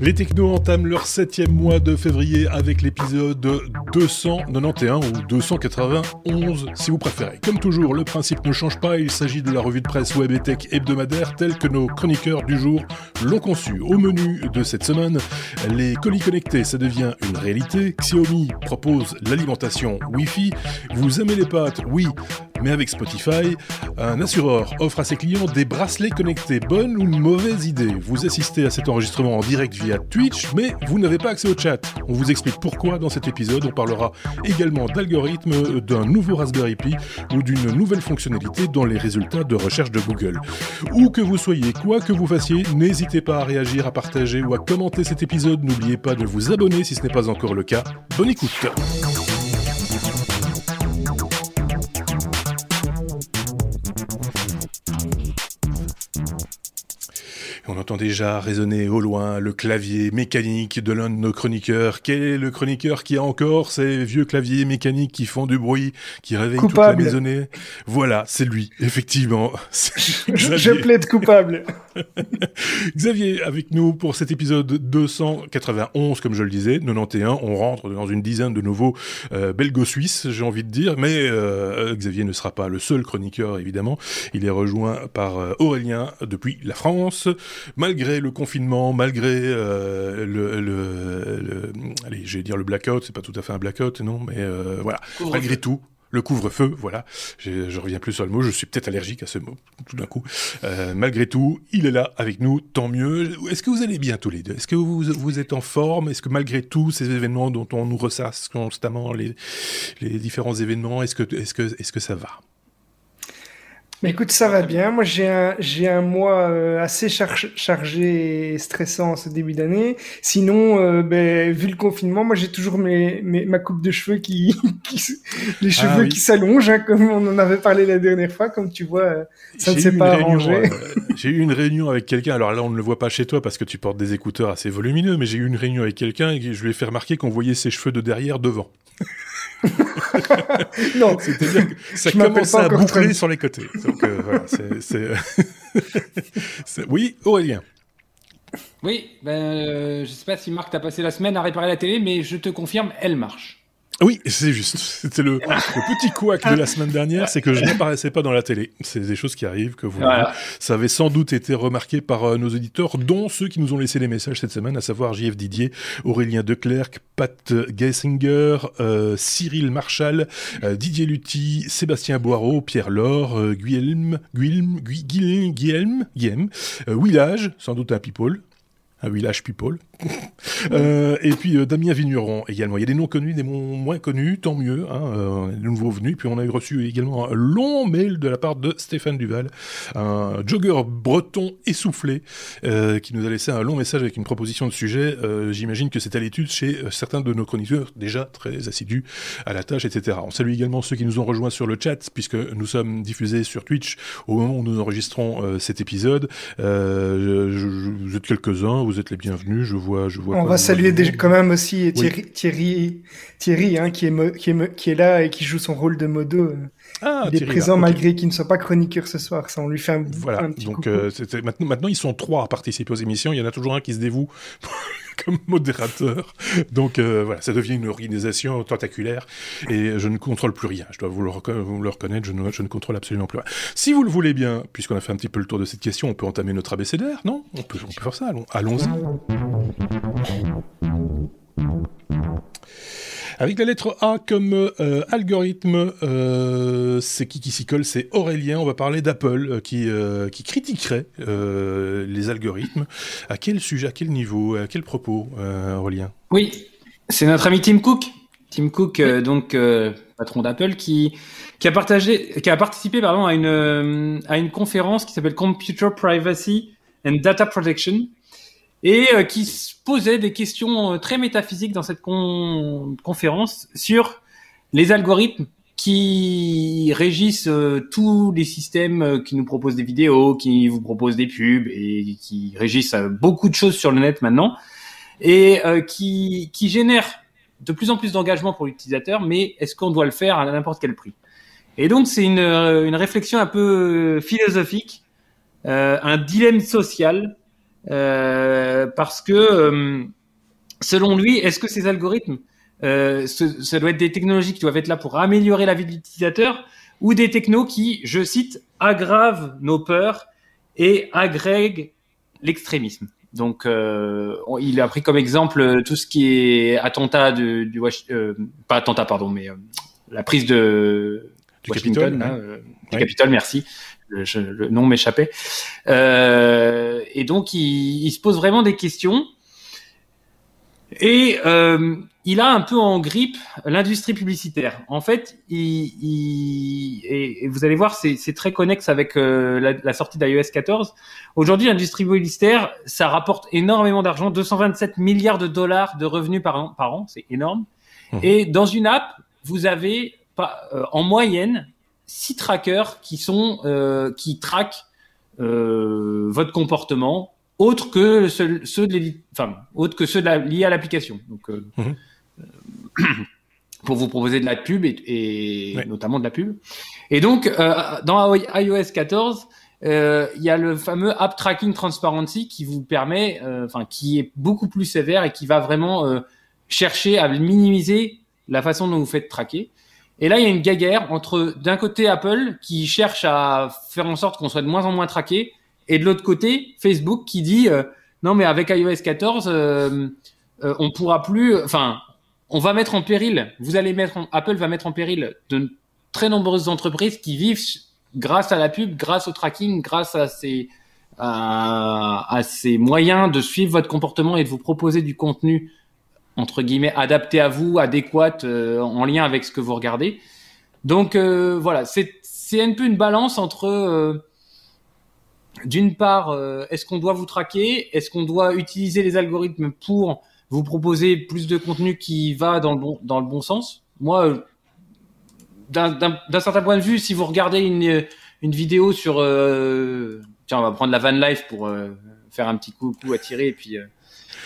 Les technos entament leur septième mois de février avec l'épisode 291 ou 291 si vous préférez. Comme toujours, le principe ne change pas, il s'agit de la revue de presse web et tech hebdomadaire telle que nos chroniqueurs du jour l'ont conçue. Au menu de cette semaine, les colis connectés, ça devient une réalité. Xiaomi propose l'alimentation Wi-Fi. Vous aimez les pâtes? Oui, mais avec Spotify. Un assureur offre à ses clients des bracelets connectés. Bonne ou mauvaise idée Vous assistez à cet enregistrement en direct via Twitch, mais vous n'avez pas accès au chat. On vous explique pourquoi dans cet épisode. On parlera également d'algorithmes, d'un nouveau Raspberry Pi ou d'une nouvelle fonctionnalité dans les résultats de recherche de Google. Où que vous soyez, quoi que vous fassiez, n'hésitez pas à réagir, à partager ou à commenter cet épisode. N'oubliez pas de vous abonner si ce n'est pas encore le cas. Bonne écoute On entend déjà résonner au loin le clavier mécanique de l'un de nos chroniqueurs. Quel est le chroniqueur qui a encore ces vieux claviers mécaniques qui font du bruit, qui réveillent toute la maisonnée? Voilà, c'est lui, effectivement. Je plaide coupable. Xavier, avec nous pour cet épisode 291, comme je le disais, 91. On rentre dans une dizaine de nouveaux euh, belgo-suisses, j'ai envie de dire. Mais euh, Xavier ne sera pas le seul chroniqueur, évidemment. Il est rejoint par euh, Aurélien depuis la France malgré le confinement, malgré euh, le, le, allez, je vais dire le blackout, c'est pas tout à fait un blackout, non, mais euh, voilà, malgré tout, le couvre-feu, voilà, je reviens plus sur le mot, je suis peut-être allergique à ce mot, tout d'un coup. Euh, malgré tout, il est là avec nous, tant mieux. Est-ce que vous allez bien tous les deux? Est-ce que vous, vous êtes en forme? Est-ce que malgré tous ces événements dont on nous ressasse constamment, les, les différents événements, est-ce que, est-ce que, est-ce que ça va? Mais écoute, ça va bien. Moi, j'ai un, j'ai un mois euh, assez chargé et stressant ce début d'année. Sinon, euh, ben, vu le confinement, moi, j'ai toujours mes, mes, ma coupe de cheveux qui, les ah cheveux qui s'allongent, hein, comme on en avait parlé la dernière fois. Comme tu vois, euh, ça ne s'est pas arrangé. j'ai eu une réunion avec quelqu'un. Alors là, on ne le voit pas chez toi parce que tu portes des écouteurs assez volumineux, mais j'ai eu une réunion avec quelqu'un et je lui ai fait remarquer qu'on voyait ses cheveux de derrière devant. non, c'est-à-dire que ça commence à boucler sur les côtés. Donc, euh, voilà, c'est, oui, Aurélien. Oui, ben, euh, je sais pas si Marc t'a passé la semaine à réparer la télé, mais je te confirme, elle marche. Oui, c'est juste. C'était le, petit couac de la semaine dernière, c'est que je n'apparaissais pas dans la télé. C'est des choses qui arrivent, que vous, ça avait sans doute été remarqué par euh, nos auditeurs, dont ceux qui nous ont laissé les messages cette semaine, à savoir JF Didier, Aurélien Declercq, Pat Gessinger, euh, Cyril Marchal, euh, Didier Lutti, Sébastien Boireau, Pierre Laure, Guillaume, Guillaume, Guillaume, Guillaume, Guillaume, Willage, sans doute un people, un village people. euh, et puis euh, Damien Vigneron également. Il y a des noms connus, des noms moins connus, tant mieux. Hein, euh, de nouveaux venus. Puis on a reçu également un long mail de la part de Stéphane Duval, un jogger breton essoufflé, euh, qui nous a laissé un long message avec une proposition de sujet. J'imagine que c'est à l'étude chez certains de nos chroniqueurs déjà très assidus à la tâche, etc. On salue également ceux qui nous ont rejoints sur le chat, puisque nous sommes diffusés sur Twitch au moment où nous enregistrons cet épisode. Vous êtes quelques-uns, vous êtes les bienvenus. Je vois, je vois. On va saluer quand même aussi Thierry, Thierry, Thierry hein, qui, est qui, est qui est là et qui joue son rôle de modo. Ah, il est présent malgré qu'il ne soit pas chroniqueur ce soir. Ça, on lui fait un, voilà. petit Donc euh, maintenant, maintenant, ils sont trois à participer aux émissions. Il y en a toujours un qui se dévoue comme modérateur. Donc euh, voilà, ça devient une organisation tentaculaire et je ne contrôle plus rien. Je dois vous le, vous le reconnaître, je ne, je ne, contrôle absolument plus rien. Si vous le voulez bien, puisqu'on a fait un petit peu le tour de cette question, on peut entamer notre abécédaire, non? On peut, on peut faire ça, allons-y. Avec la lettre A comme euh, algorithme, euh, c'est qui qui s'y colle? C'est Aurélien. On va parler d'Apple euh, qui, qui critiquerait les algorithmes. À quel sujet, à quel niveau, à quel propos, Aurélien? Oui, c'est notre ami Tim Cook. Tim Cook, donc patron d'Apple, qui qui a partagé, qui a participé pardon à une à une conférence qui s'appelle Computer Privacy and Data Protection et euh, qui posait des questions euh, très métaphysiques dans cette conférence sur les algorithmes qui régissent euh, tous les systèmes qui nous proposent des vidéos, qui vous proposent des pubs et qui régissent beaucoup de choses sur le net maintenant et qui, qui génèrent de plus en plus d'engagement pour l'utilisateur, mais est-ce qu'on doit le faire à n'importe quel prix? Et donc c'est une, une réflexion un peu philosophique, un dilemme social parce que selon lui, est-ce que ces algorithmes, ce, ça doit être des technologies qui doivent être là pour améliorer la vie de l'utilisateur ou des technos qui, je cite, aggravent nos peurs et agrèguent l'extrémisme. Donc, euh, il a pris comme exemple tout ce qui est attentat du, du euh, pas attentat, pardon, mais euh, la prise de du Washington, hein, euh, du Capitole, merci. Le, le nom m'échappait. Euh, et donc, il, il, se pose vraiment des questions. Et euh, il a un peu en grippe l'industrie publicitaire. En fait, il, il et, vous allez voir, c'est très connexe avec euh, la, la, sortie d'iOS 14. Aujourd'hui, l'industrie publicitaire, ça rapporte énormément d'argent, 227 milliards de dollars de revenus par an, par an c'est énorme. Mmh. Et dans une app, vous avez pas, euh, en moyenne six trackers qui sont euh, qui traquent votre comportement autres que ceux, ceux de enfin, autres que ceux de la, liés à l'application. Donc, euh, mhm. euh, pour vous proposer de la pub et, et notamment de la pub. Et donc, euh, dans iOS 14, euh, il y a le fameux App Tracking Transparency qui vous permet, euh, enfin, qui est beaucoup plus sévère et qui va vraiment chercher à minimiser la façon dont vous faites traquer. Et là, il y a une guerre entre d'un côté Apple qui cherche à faire en sorte qu'on soit de moins en moins traqué et de l'autre côté, Facebook qui dit euh, non mais avec iOS 14, euh, euh, on pourra plus, enfin, on va mettre en péril. Vous allez mettre, Apple va mettre en péril de très nombreuses entreprises qui vivent grâce à la pub, grâce au tracking, grâce à ces à ces moyens de suivre votre comportement et de vous proposer du contenu entre guillemets adapté à vous, adéquat, en lien avec ce que vous regardez. Donc voilà, c'est c'est un peu une balance entre d'une part, euh, est-ce qu'on doit vous traquer? Est-ce qu'on doit utiliser les algorithmes pour vous proposer plus de contenu qui va dans le bon, dans le bon sens? Moi, euh, d'un certain point de vue, si vous regardez une, une vidéo sur... Euh, tiens, on va prendre la van life pour faire un petit coup, coup à tirer et puis...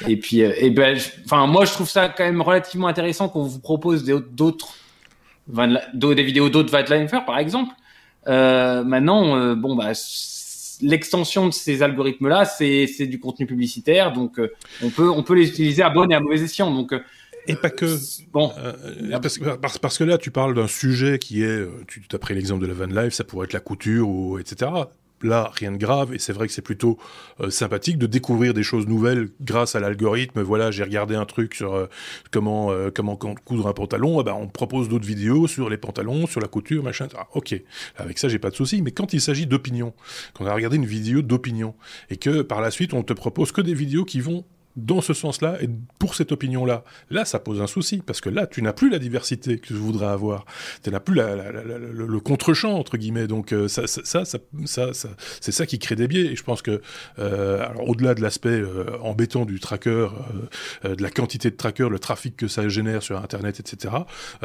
et puis, et ben, enfin, moi, je trouve ça quand même relativement intéressant qu'on vous propose d'autres, des vidéos d'autres van lifers, par exemple. maintenant, bon, bah, l'extension de ces algorithmes-là, c'est du contenu publicitaire, donc euh, on peut on peut les utiliser à bon et à mauvais escient. Donc euh, et pas que. Bon. Euh, parce, parce, que là, tu parles d'un sujet qui est, tu as pris l'exemple de la van life, ça pourrait être la couture ou etc là, rien de grave, et c'est vrai que c'est plutôt euh, sympathique de découvrir des choses nouvelles grâce à l'algorithme. Voilà, j'ai regardé un truc sur euh, comment euh, comment coudre un pantalon, eh ben, on propose d'autres vidéos sur les pantalons, sur la couture, machin. Ah, ok, avec ça, j'ai pas de souci. Mais quand il s'agit d'opinion, quand on a regardé une vidéo d'opinion, et que par la suite, on te propose que des vidéos qui vont dans ce sens-là et pour cette opinion-là. Là, ça pose un souci parce que là, tu n'as plus la diversité que tu voudrais avoir. Tu n'as plus la, la, la, le, contre-champ entre guillemets. Donc euh, ça, ça, ça, ça, c'est ça qui crée des biais. Et je pense que, euh, au-delà de l'aspect euh, embêtant du tracker, euh, euh, de la quantité de trackers, le trafic que ça génère sur Internet, etc.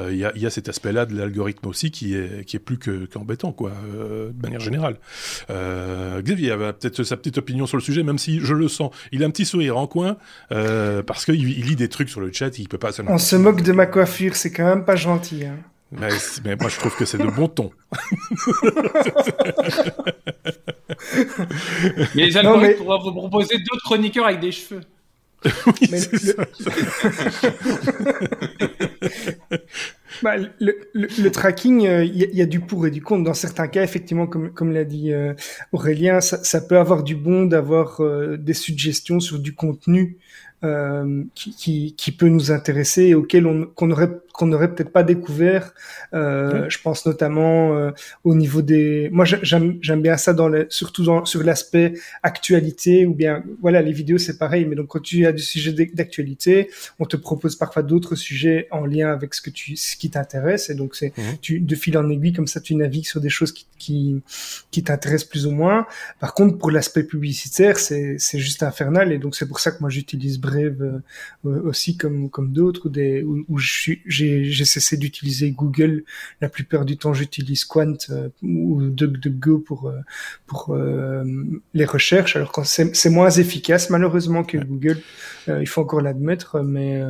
Il y a, y, a, cet aspect-là de l'algorithme aussi qui est qui est plus que qu'embêtant, quoi, de manière générale. Xavier avait peut-être sa petite opinion sur le sujet, même si je le sens. Il a un petit sourire en coin. Euh, parce qu'il il lit des trucs sur le chat, il peut pas. On se moque de ma coiffure, c'est quand même pas gentil. Hein. Mais, mais, moi, je trouve que c'est de bon ton. mais les algorithmes pourraient vous proposer d'autres chroniqueurs avec des cheveux. oui, mais le... bah, le, tracking, il euh, y, y, a du pour et du contre. Dans certains cas, effectivement, comme, l'a dit euh, Aurélien, ça, peut avoir du bon d'avoir euh, des suggestions sur du contenu euh, qui, qui, qui, peut nous intéresser et auquel on qu'on aurait qu'on n'aurait peut-être pas découvert. Euh, Je pense notamment euh, au niveau des. Moi, j'aime bien ça dans les, surtout dans, sur l'aspect actualité ou bien voilà les vidéos c'est pareil. Mais donc quand tu as du sujet d'actualité, on te propose parfois d'autres sujets en lien avec ce que tu ce qui t'intéresse et donc c'est mmh. tu de fil en aiguille comme ça tu navigues sur des choses qui qui, qui t'intéressent plus ou moins. Par contre pour l'aspect publicitaire c'est c'est juste infernal et donc c'est pour ça que moi j'utilise Brave euh, aussi comme comme d'autres des où, où j'ai j'ai cessé d'utiliser Google. La plupart du temps, j'utilise Quant euh, ou DuckDuckGo pour euh, pour euh, les recherches. Alors quand c'est moins efficace malheureusement que Google, il faut encore l'admettre, mais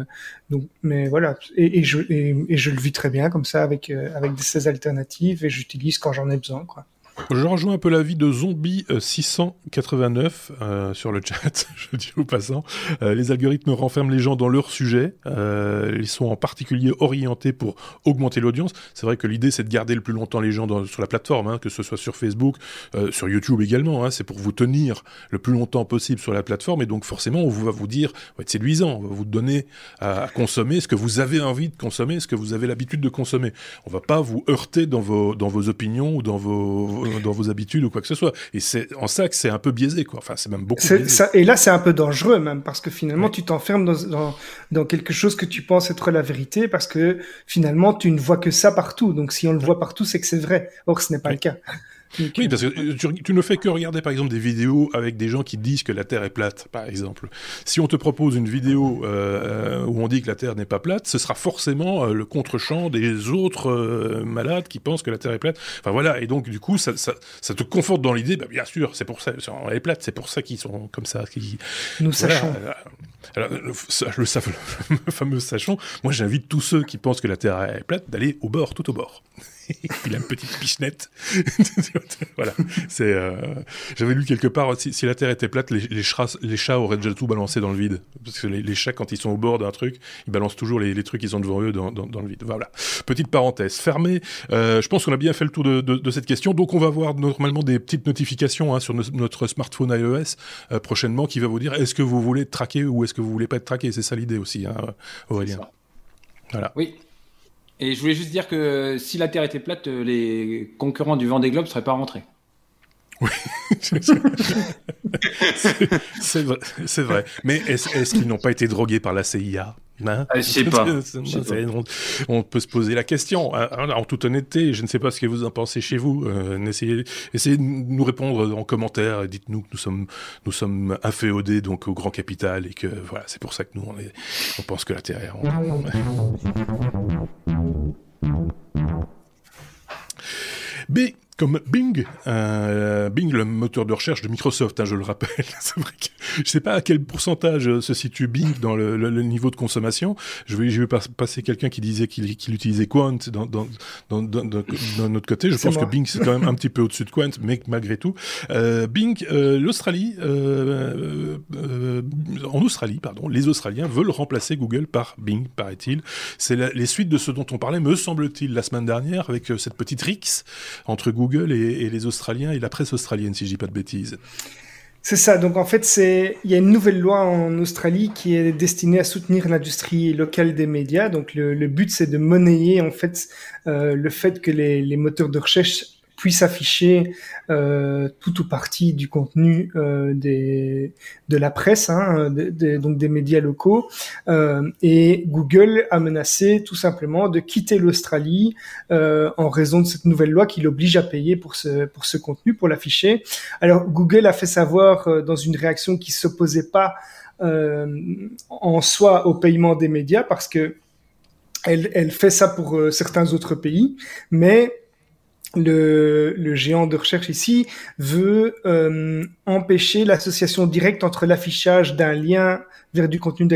donc mais voilà. Et, je et, je le vis très bien comme ça avec avec ces alternatives et j'utilise quand j'en ai besoin quoi. Je rejoins un peu l'avis de Zombie 689 euh, euh, sur le chat, je dis au passant. Euh, les algorithmes renferment les gens dans leur sujet. ils sont en particulier orientés pour augmenter l'audience. C'est vrai que l'idée, c'est de garder le plus longtemps les gens sur la plateforme, hein, que ce soit sur Facebook, sur YouTube également. Hein. c'est pour vous tenir le plus longtemps possible sur la plateforme. Et donc, forcément, on va vous dire, va être séduisant, on va vous donner à, consommer ce que vous avez envie de consommer, ce que vous avez l'habitude de consommer. On va pas vous heurter dans vos, dans vos opinions ou dans vos dans vos habitudes ou quoi que ce soit. Et c'est en ça que c'est un peu biaisé, quoi. Enfin, c'est même beaucoup. Biaisé. Ça, et là, c'est un peu dangereux même parce que finalement, tu t'enfermes dans, dans, dans, quelque chose que tu penses être la vérité parce que finalement, tu ne vois que ça partout. Donc, si on le voit partout, c'est que c'est vrai. Or, ce n'est pas le cas. Oui, parce que euh, tu, ne fais que regarder par exemple des vidéos avec des gens qui disent que la Terre est plate, par exemple. Si on te propose une vidéo euh, où on dit que la Terre n'est pas plate, ce sera forcément euh, le contre-champ des autres malades qui pensent que la Terre est plate. Enfin voilà, et donc du coup, ça, ça, ça te conforte dans l'idée, bah, bien sûr, c'est pour ça, elle est plate, c'est pour ça qu'ils sont comme ça. Qui, Nous sachons. Alors, le, le, fameux sachant, moi j'invite tous ceux qui pensent que la Terre est plate d'aller au bord, tout au bord. il a une petite pichenette. voilà. C'est. Euh, j'avais lu quelque part si, la Terre était plate, les, chats, les chats auraient déjà tout balancé dans le vide. Parce que les, chats, quand ils sont au bord d'un truc, ils balancent toujours les, trucs qu'ils ont devant eux dans, le vide. Voilà. Petite parenthèse fermée. Euh, je pense qu'on a bien fait le tour de, cette question. Donc on va voir normalement des petites notifications hein, sur notre smartphone iOS euh, prochainement qui va vous dire est-ce que vous voulez être traqué ou est-ce que vous voulez pas être traqué? C'est ça l'idée aussi, hein, Aurélien. Voilà. Oui, et je voulais juste dire que si la Terre était plate, euh, les concurrents du Vendée Globe ne seraient pas rentrés. Oui, c'est vrai, vrai, Mais est-ce qu'ils n'ont pas été drogués par la CIA Hein? Ah, je sais pas. On, peut se poser la question. Hein, hein, en toute honnêteté, je ne sais pas ce que vous en pensez chez vous. Euh, essayez, essayez, de nous répondre en commentaire. Dites-nous que nous sommes, nous sommes inféodés donc au grand capital et que voilà, c'est pour ça que nous on, est, on pense que la Terre est B comme Bing, euh, Bing, le moteur de recherche de Microsoft, hein, je le rappelle. C'est vrai que je sais pas à quel pourcentage se situe Bing dans le, le, niveau de consommation. Je vais, je vais passer quelqu'un qui disait qu'il utilisait Quant dans, dans, dans, dans, notre côté. Je pense que Bing c'est quand même un petit peu au-dessus de Quant, mais malgré tout, euh, Bing, euh, l'Australie, euh, euh, en Australie, pardon, les Australiens veulent remplacer Google par Bing, paraît-il. C'est les suites de ce dont on parlait, me semble-t-il, la semaine dernière avec euh, cette petite rix entre Google Google et, les Australiens et la presse australienne, si je dis pas de bêtises. C'est ça. Donc en fait, c'est il y a une nouvelle loi en Australie qui est destinée à soutenir l'industrie locale des médias. Donc le, but, c'est de monnayer en fait euh, le fait que les, les, moteurs de recherche puisse afficher euh, tout ou partie du contenu euh, des, de la presse, hein, donc des médias locaux. Euh, et Google a menacé tout simplement de quitter l'Australie euh, en raison de cette nouvelle loi qui l'oblige à payer pour ce, pour ce contenu, pour l'afficher. Alors Google a fait savoir euh, dans une réaction qui s'opposait pas euh, en soi au paiement des médias parce que elle, elle fait ça pour certains autres pays, mais le, géant de recherche ici veut euh, empêcher l'association directe entre l'affichage d'un lien vers du contenu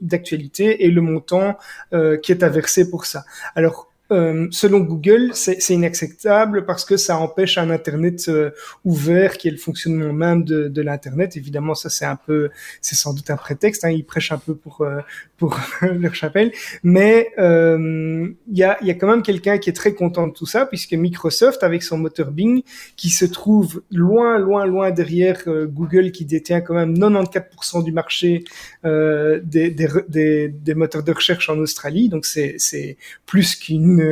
d'actualité et le montant euh, qui est à verser pour ça. Alors euh, selon Google, c'est inacceptable parce que ça empêche un Internet euh, ouvert qui est le fonctionnement même de, de l'Internet. Évidemment, ça c'est un peu, c'est sans doute un prétexte. Hein, ils prêchent un peu pour euh, pour leur chapelle, mais il y a il y a quand même quelqu'un qui est très content de tout ça puisque Microsoft avec son moteur Bing qui se trouve loin loin loin derrière Google qui détient quand même 94% du marché des, des, des, des moteurs de recherche en Australie. Donc c'est c'est plus qu'une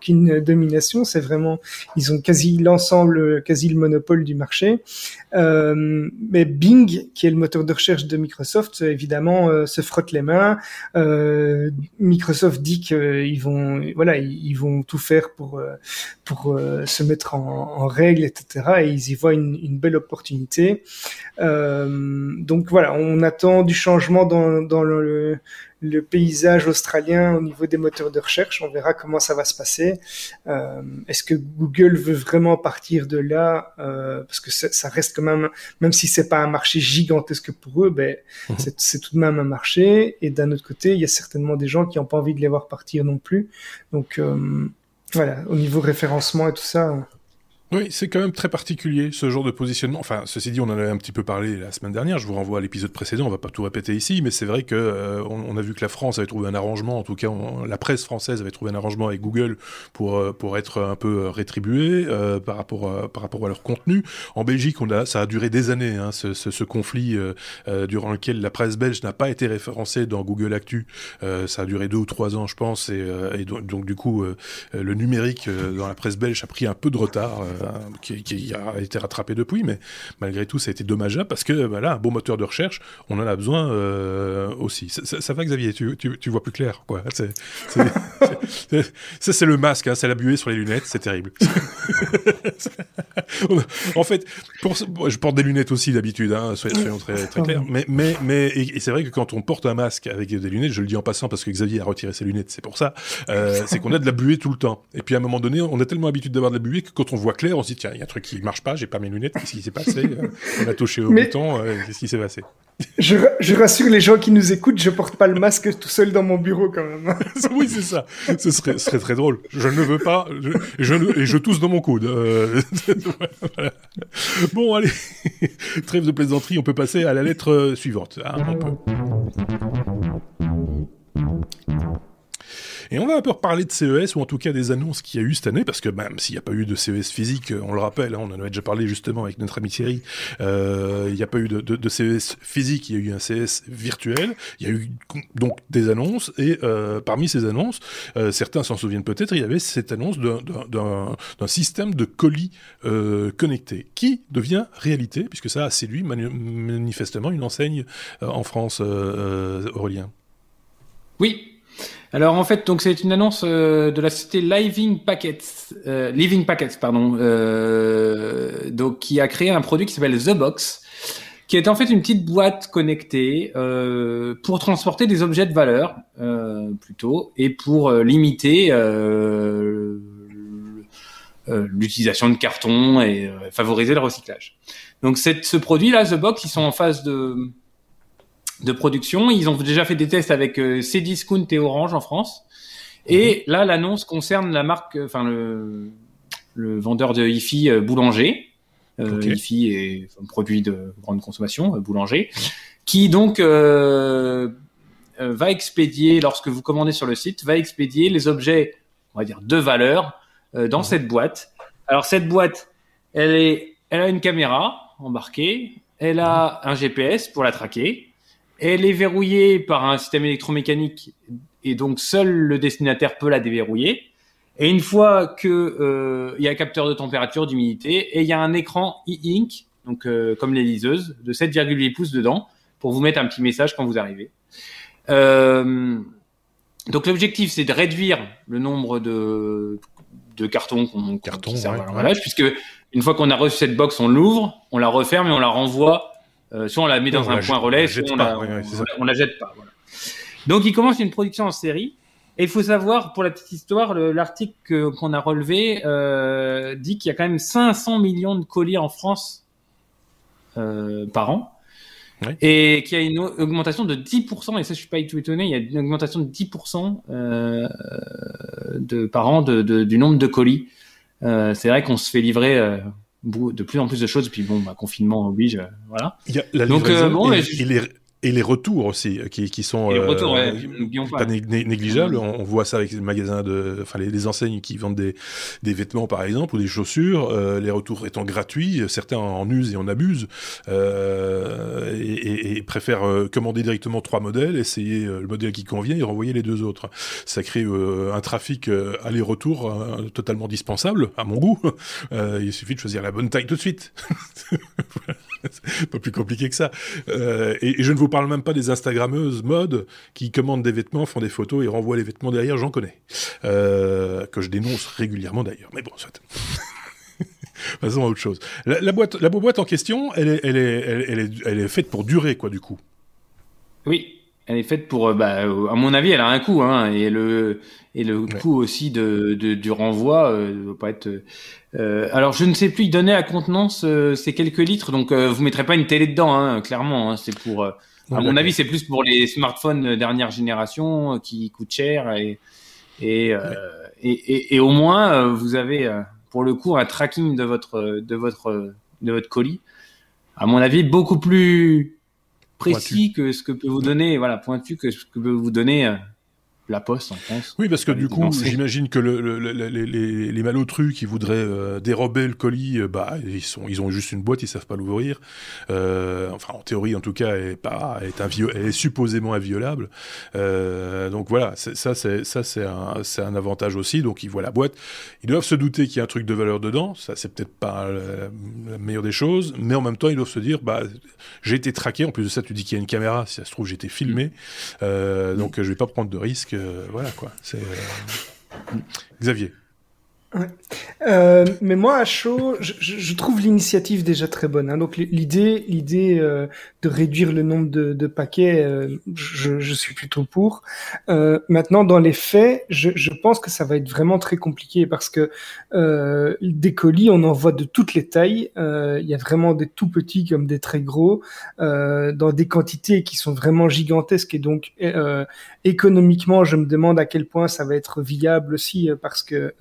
qu'une domination. C'est vraiment, ils ont quasi l'ensemble, quasi le monopole du marché. Euh, mais Bing, qui est le moteur de recherche de Microsoft, évidemment, euh, se frotte les mains. Euh, Microsoft dit qu'ils vont, voilà, ils vont tout faire pour se mettre en, règle, etc. Et ils y voient une, belle opportunité. donc voilà, on attend du changement dans, le paysage australien au niveau des moteurs de recherche. On verra comment ça va se passer. Euh, Est-ce que Google veut vraiment partir de là euh, Parce que ça reste quand même, même si c'est pas un marché gigantesque pour eux, ben mhm. c'est tout de même un marché. Et d'un autre côté, il y a certainement des gens qui n'ont pas envie de les voir partir non plus. Donc euh, voilà, au niveau référencement et tout ça. Oui, c'est quand même très particulier ce genre de positionnement. Enfin, ceci dit, on en avait un petit peu parlé la semaine dernière. Je vous renvoie à l'épisode précédent. On va pas tout répéter ici, mais c'est vrai que euh, on, a vu que la France avait trouvé un arrangement. En tout cas, la presse française avait trouvé un arrangement avec Google pour euh, pour être un peu rétribué euh, par rapport par rapport à leur contenu. En Belgique, on a ça a duré des années hein, ce, ce, ce, conflit durant lequel la presse belge n'a pas été référencée dans Google Actu. ça a duré deux ou trois ans, je pense, et, et donc, donc, du coup, le numérique dans la presse belge a pris un peu de retard. Euh, qui, a été rattrapé depuis, mais malgré tout, ça a été dommageable parce que voilà, un bon moteur de recherche, on en a besoin euh, aussi. Ça, va, Xavier tu, tu, vois plus clair, quoi. ça, c'est le masque, hein, c'est la buée sur les lunettes, c'est terrible. en fait, pour, je porte des lunettes aussi d'habitude, hein, soyons, très, très clairs. Mais, mais, mais et, c'est vrai que quand on porte un masque avec des lunettes, je le dis en passant parce que Xavier a retiré ses lunettes, c'est pour ça, euh, c'est qu'on a de la buée tout le temps. Et puis à un moment donné, on a tellement l'habitude d'avoir de la buée que quand on voit clair, on se dit tiens, il y a un truc qui marche pas, j'ai pas mes lunettes, qu'est-ce qui s'est passé On a touché au bouton, euh, qu'est-ce qui s'est passé? je, je, rassure les gens qui nous écoutent, je porte pas le masque tout seul dans mon bureau quand même. oui, c'est ça. Ce serait, serait, très drôle. Je ne veux pas, je, je, et je tousse dans mon coude. Euh, bon, allez, trêve de plaisanterie, on peut passer à la lettre suivante. Hein, on peut. Et on va un peu reparler de CES, ou en tout cas des annonces qu'il y a eu cette année, parce que même s'il n'y a pas eu de CES physique, euh, on le rappelle, hein, on en avait déjà parlé justement avec notre ami Thierry, euh, il n'y a pas eu de, CES physique, il y a eu un CES virtuel, il y a eu donc des annonces, et euh, parmi ces annonces, euh, certains s'en souviennent peut-être, il y avait cette annonce d'un système de colis euh, connecté, qui devient réalité, puisque ça a séduit manifestement une enseigne euh, en France, Aurélien. Oui, alors en fait, donc c'est une annonce euh, de la société Living Packets, euh, Living Packets, pardon, euh, donc qui a créé un produit qui s'appelle The Box, qui est en fait une petite boîte connectée pour transporter des objets de valeur plutôt et pour limiter l'utilisation de carton et favoriser le recyclage. Donc cette, ce produit-là, The Box, ils sont en phase de de production. Ils ont déjà fait des tests avec euh, Cdiscount et Orange en France. Et mhm. là, l'annonce concerne la marque, euh, enfin le, le vendeur de hi-fi euh, Boulanger. Euh, hi-fi est un produit de grande consommation, Boulanger, qui donc va expédier, lorsque vous commandez sur le site, va expédier les objets, on va dire, de valeur dans mhm. cette boîte. Alors cette boîte, elle est, elle a une caméra embarquée, elle a un GPS pour la traquer, elle est verrouillée par un système électromécanique et donc seul le destinataire peut la déverrouiller. Et une fois que euh, il y a un capteur de température, d'humidité et il y a un écran e-ink, donc euh, comme les liseuses, de 7,8 pouces dedans pour vous mettre un petit message quand vous arrivez. Euh, donc l'objectif c'est de réduire le nombre de, de cartons qu'on carton, puisque une fois qu'on a reçu cette box, on l'ouvre, on la referme et on la renvoie euh, soit on la met dans un point relais, soit on la, on, la jette pas. Voilà. Donc il commence une production en série. Et il faut savoir, pour la petite histoire, l'article qu'on a relevé euh, dit qu'il y a quand même 500 millions de colis en France euh, par an. Et qu'il y a une augmentation de 10%, et ça je suis pas du tout étonné, il y a une augmentation de 10% euh, de, par an de, de, du nombre de colis. C'est vrai qu'on se fait livrer de plus en plus de choses. Et puis bon, bah, confinement oblige, euh, voilà. Il y a la Donc euh, bon, et les retours aussi euh, qui, qui sont euh, pas, négligeables. On, voit ça avec les magasins de, enfin les, enseignes qui vendent des, des vêtements par exemple ou des chaussures. Euh, les retours étant gratuits, certains en usent et en abusent euh, et, et, préfèrent commander directement trois modèles, essayer le modèle qui convient et renvoyer les deux autres. Ça crée un trafic aller-retour totalement dispensable à mon goût. il suffit de choisir la bonne taille tout de suite. pas plus compliqué que ça. Euh, et, je ne vous parle même pas des Instagrammeuses mode qui commandent des vêtements, font des photos et renvoient les vêtements derrière, j'en connais. Euh, que je dénonce régulièrement d'ailleurs. Mais bon, soit. Passons à autre chose. La, la, boîte, la boîte en question, elle est, elle, est, elle, est, elle est faite pour durer, quoi, du coup. Oui, elle est faite pour, euh, bah, à mon avis, elle a un coût, hein, et le et le coût aussi de, de, du renvoi euh, ne pas être. Euh, alors je ne sais plus, il donnait à contenance euh, ces quelques litres, donc euh, vous mettrez pas une télé dedans, hein, clairement. Hein, c'est pour, à mon avis, c'est plus pour les smartphones dernière génération qui coûtent cher et et, et, et, et, au moins vous avez pour le coup un tracking de votre de votre de votre colis. À mon avis, beaucoup plus précis que ce que peut vous donner, voilà, pointu que ce que peut vous donner la Poste en France. Oui, parce que du coup, j'imagine que le, les, les, malotrus qui voudraient euh, dérober le colis, euh, bah, ils, sont, ils ont juste une boîte, ils savent pas l'ouvrir. Euh, enfin, en théorie, en tout cas, elle est, pas, est, supposément inviolable. donc voilà, ça, c'est ça, c'est un, un avantage aussi. Donc ils voient la boîte, ils doivent se douter qu'il y a un truc de valeur dedans. Ça, c'est peut-être pas la, meilleure des choses, mais en même temps, ils doivent se dire, bah, j'ai été traqué. En plus de ça, tu dis qu'il y a une caméra. Si ça se trouve, j'ai été filmé. Donc je vais pas prendre de risques voilà quoi. C'est euh, Euh, mais moi, à chaud, je, je trouve l'initiative déjà très bonne. Hein. Donc l'idée, l'idée euh, de réduire le nombre de, de paquets, euh, je, je, suis plutôt pour. Euh, maintenant, dans les faits, je, je, pense que ça va être vraiment très compliqué parce que des colis, on en voit de toutes les tailles. Il y a vraiment des tout petits comme des très gros, dans des quantités qui sont vraiment gigantesques et donc économiquement, je me demande à quel point ça va être viable aussi parce que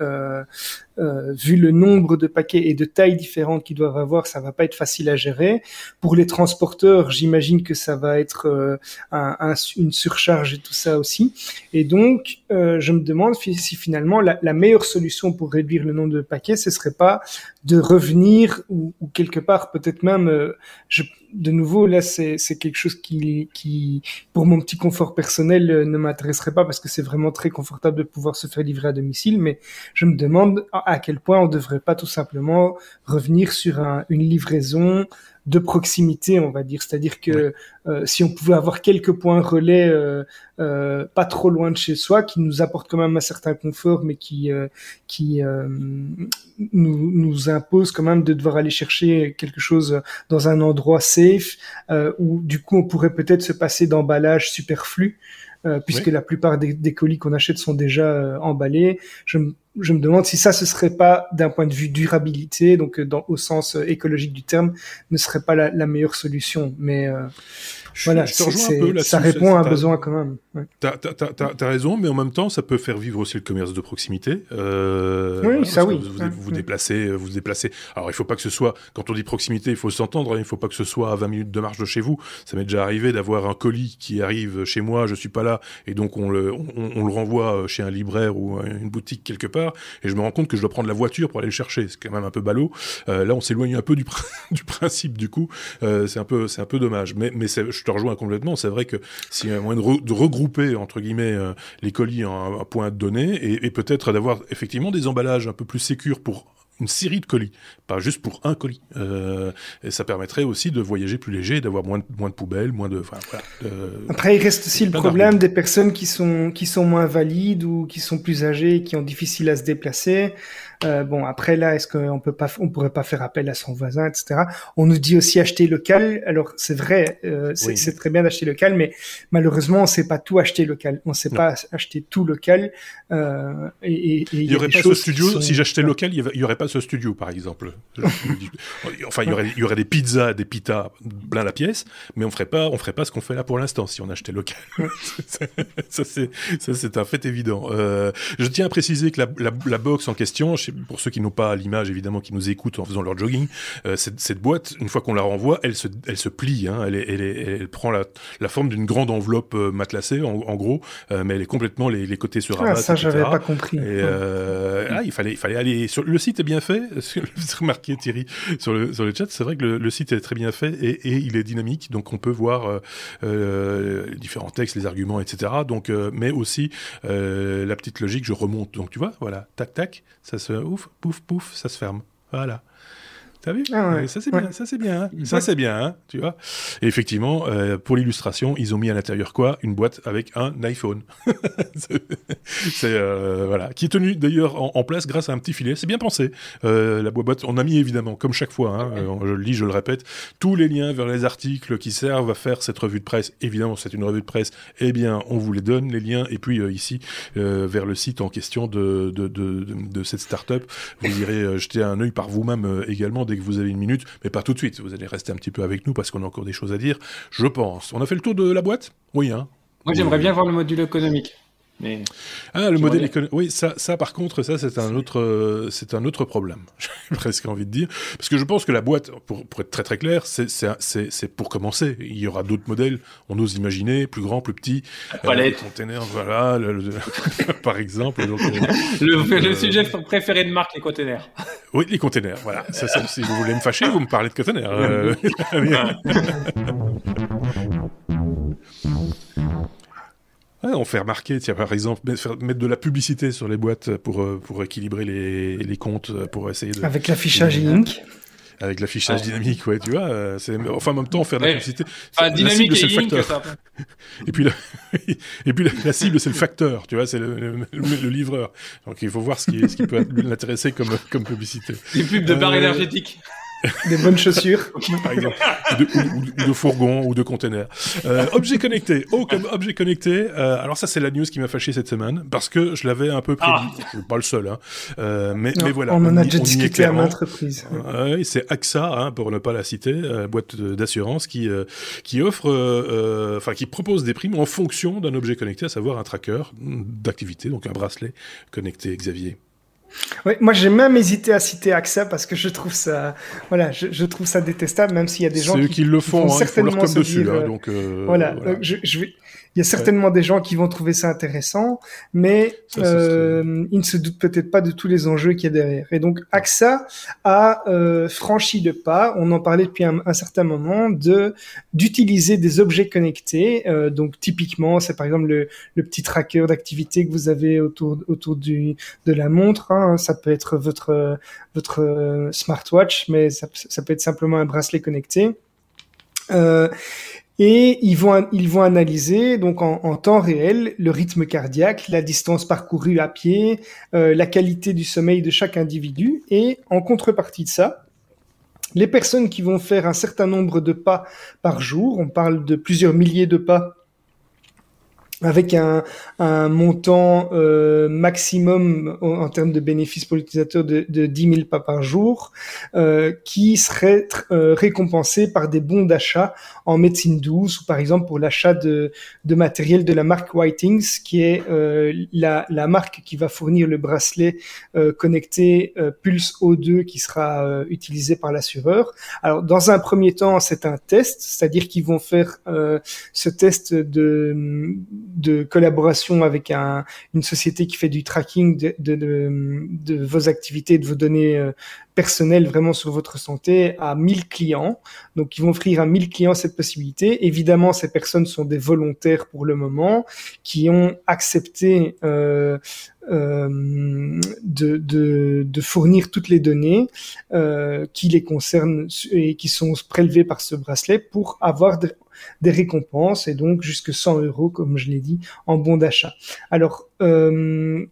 euh, vu le nombre de paquets et de tailles différentes qu'ils doivent avoir, ça va pas être facile à gérer. Pour les transporteurs, j'imagine que ça va être euh, un, une surcharge et tout ça aussi. Et donc, euh, je me demande si, finalement la, meilleure solution pour réduire le nombre de paquets, ce serait pas de revenir ou, ou quelque part peut-être même, euh, je, de nouveau là c'est quelque chose qui, qui pour mon petit confort personnel euh, ne m'intéresserait pas parce que c'est vraiment très confortable de pouvoir se faire livrer à domicile, mais je me demande à, quel point on devrait pas tout simplement revenir sur un, une livraison de proximité, on va dire. C'est-à-dire que euh, si on pouvait avoir quelques points relais euh, euh, pas trop loin de chez soi, qui nous apportent quand même un certain confort, mais qui qui nous, nous impose quand même de devoir aller chercher quelque chose dans un endroit safe, où du coup on pourrait peut-être se passer d'emballage superflu. Euh, puisque la plupart des, des colis qu'on achète sont déjà euh, emballés. Je, je, me demande si ça, ce serait pas d'un point de vue durabilité, donc euh, dans, au sens écologique du terme, ne serait pas la, la meilleure solution. Mais voilà, ça répond à un besoin quand même. Ouais. T'as as, raison, mais en même temps, ça peut faire vivre aussi le commerce de proximité. Euh, oui, ça oui. Vous vous, déplacez, vous déplacez. Alors, il faut pas que ce soit, quand on dit proximité, il faut s'entendre. Hein, il faut pas que ce soit à 20 minutes de marche de chez vous. Ça m'est déjà arrivé d'avoir un colis qui arrive chez moi, je suis pas là, et donc on le, on, on, le renvoie chez un libraire ou une boutique quelque part, et je me rends compte que je dois prendre la voiture pour aller le chercher. C'est quand même un peu ballot. Euh, là, on s'éloigne un peu du, principe du coup. Euh, c'est un peu, un peu dommage. Mais, mais je te rejoins complètement. C'est vrai que s'il y a moyen de, regrouper entre guillemets euh, les colis en un point de données et, et peut-être d'avoir effectivement des emballages un peu plus sécures pour une série de colis, pas juste pour un colis. Euh, et ça permettrait aussi de voyager plus léger, d'avoir moins de, moins de poubelles, moins de. Enfin, voilà, Après, il reste aussi le problème des personnes qui sont qui sont moins valides ou qui sont plus âgées, qui ont difficile à se déplacer. Euh, bon, après là, est-ce qu'on peut pas, on pourrait pas faire appel à son voisin, etc. On nous dit aussi acheter local. Alors c'est vrai, euh, c'est très bien d'acheter local, mais malheureusement, on sait pas tout acheter local. On sait pas acheter tout local. Euh, et, et, il y, aurait pas ce studio si j'achetais local, il y aurait pas ce studio, par exemple. enfin, il y aurait, il y aurait des pizzas, des pitas plein la pièce, mais on ferait pas, on ferait pas ce qu'on fait là pour l'instant si on achetait local. ça c'est, ça c'est un fait évident. Je tiens à préciser que la, la, la box en question, pour ceux qui n'ont pas l'image évidemment, qui nous écoutent en faisant leur jogging, euh, cette, cette, boîte, une fois qu'on la renvoie, elle se, elle se plie, hein, elle, elle, prend la, la, forme d'une grande enveloppe euh, matelassée, en, en gros, euh, mais elle est complètement les, les côtés se rabattent. Ah, ça, j'avais pas compris. Et, ah, il fallait, il fallait aller sur le site est bien fait. Remarquez Thierry sur le sur le chat, c'est vrai que le, le, site est très bien fait et, et, il est dynamique, donc on peut voir différents textes, les arguments, etc. Donc, mais aussi la petite logique, je remonte. Donc tu vois, voilà, tac tac, ça se ouf, pouf, pouf, ça se ferme. Voilà. T'as vu ah Ça c'est bien, ça c'est bien, hein. ça c'est bien, hein, tu vois. Et effectivement, euh, pour l'illustration, ils ont mis à l'intérieur quoi? Une boîte avec un iPhone. c'est euh, voilà, qui est tenu d'ailleurs en, place grâce à un petit filet. C'est bien pensé. Euh, la boîte, on a mis évidemment, comme chaque fois, hein, je le lis, je le répète, tous les liens vers les articles qui servent à faire cette revue de presse. Évidemment, c'est une revue de presse. Eh bien, on vous les donne les liens. Et puis ici, vers le site en question de de, de, de, de cette start-up, vous irez jeter un œil par vous-même également que vous avez une minute, mais pas tout de suite. Vous allez rester un petit peu avec nous parce qu'on a encore des choses à dire, je pense. On a fait le tour de la boîte? Oui, hein? Moi, j'aimerais bien voir le module économique. Mais ah, le modèle économique. Oui, ça, ça, par contre, ça, c'est un autre, c'est un autre problème. J'ai presque envie de dire, parce que je pense que la boîte, pour, pour être très très clair, c'est pour commencer. Il y aura d'autres modèles. On ose imaginer plus grand, plus petit. Euh, containers, voilà, par exemple. Donc, euh, le, le sujet préféré de Marc, les containers. Oui, les containers. Voilà. Ça, si vous voulez me fâcher, vous me parlez de containers. Euh, on fait remarquer, tiens, par exemple, mettre de la publicité sur les boîtes pour, euh, pour équilibrer les, les comptes, euh, pour essayer de... Avec l'affichage Inc avec l'affichage dynamique, ouais, tu vois. Euh, c'est... Enfin, en même temps, faire de la publicité. Enfin, dynamique cible, et c'est le facteur. et puis, la... et puis la, cible, c'est le facteur, tu vois, c'est le, le, livreur. Donc, il faut voir ce qui, ce qui peut l'intéresser comme, comme publicité. Des pubs de barres énergétiques. Des bonnes chaussures. Par exemple. Ou de, ou, fourgons ou de containers. Euh, objet connecté. Oh, comme objet connecté. Euh, alors ça, c'est la news qui m'a fâché cette semaine parce que je l'avais un peu prédit. Ah. Pas le seul. Hein. Euh, mais, mais voilà. On en a déjà discuté à maintes reprises. c'est AXA, hein, pour ne pas la citer, euh, boîte d'assurance qui, euh, qui offre, enfin, qui propose des primes en fonction d'un objet connecté, à savoir un tracker d'activité, donc un bracelet connecté, Xavier. Oui, moi j'ai même hésité à citer AXA parce que je trouve ça, voilà, je, trouve ça détestable, même s'il y a des gens qui, le font, hein, certainement se dessus, hein, donc euh, voilà, Je, je, vais, il y a certainement des gens qui vont trouver ça intéressant, mais euh, ils ne se doutent peut-être pas de tous les enjeux qu'il y a derrière. Et donc AXA a euh, franchi le pas, on en parlait depuis un, certain moment, de d'utiliser des objets connectés. Euh, donc typiquement, c'est par exemple le, le petit tracker d'activité que vous avez autour autour du de la montre. Hein. Ça peut être votre votre smartwatch, mais ça, ça peut être simplement un bracelet connecté. Euh, et ils vont, ils vont analyser donc en, temps réel le rythme cardiaque, la distance parcourue à pied, euh, la qualité du sommeil de chaque individu. Et en contrepartie de ça, les personnes qui vont faire un certain nombre de pas par jour, on parle de plusieurs milliers de pas avec un, un montant euh, maximum en, termes de bénéfices pour l'utilisateur de, de 10 000 pas par jour, euh, qui serait euh, récompensé par des bons d'achat en médecine douce ou par exemple pour l'achat de, de matériel de la marque Whitings, qui est euh, la, la, marque qui va fournir le bracelet euh, connecté Pulse O2 qui sera utilisé par l'assureur. Alors dans un premier temps, c'est un test, c'est-à-dire qu'ils vont faire ce test de de collaboration avec un, une société qui fait du tracking de, de, de, de vos activités, de vos données euh, personnelles vraiment sur votre santé à 1000 clients. Donc, ils vont offrir à 1000 clients cette possibilité. Évidemment, ces personnes sont des volontaires pour le moment qui ont accepté euh, euh, de, de, de, fournir toutes les données euh, qui les concernent et qui sont prélevées par ce bracelet pour avoir des récompenses et donc jusque 100 euros, comme je l'ai dit, en bon d'achat. Alors, euh,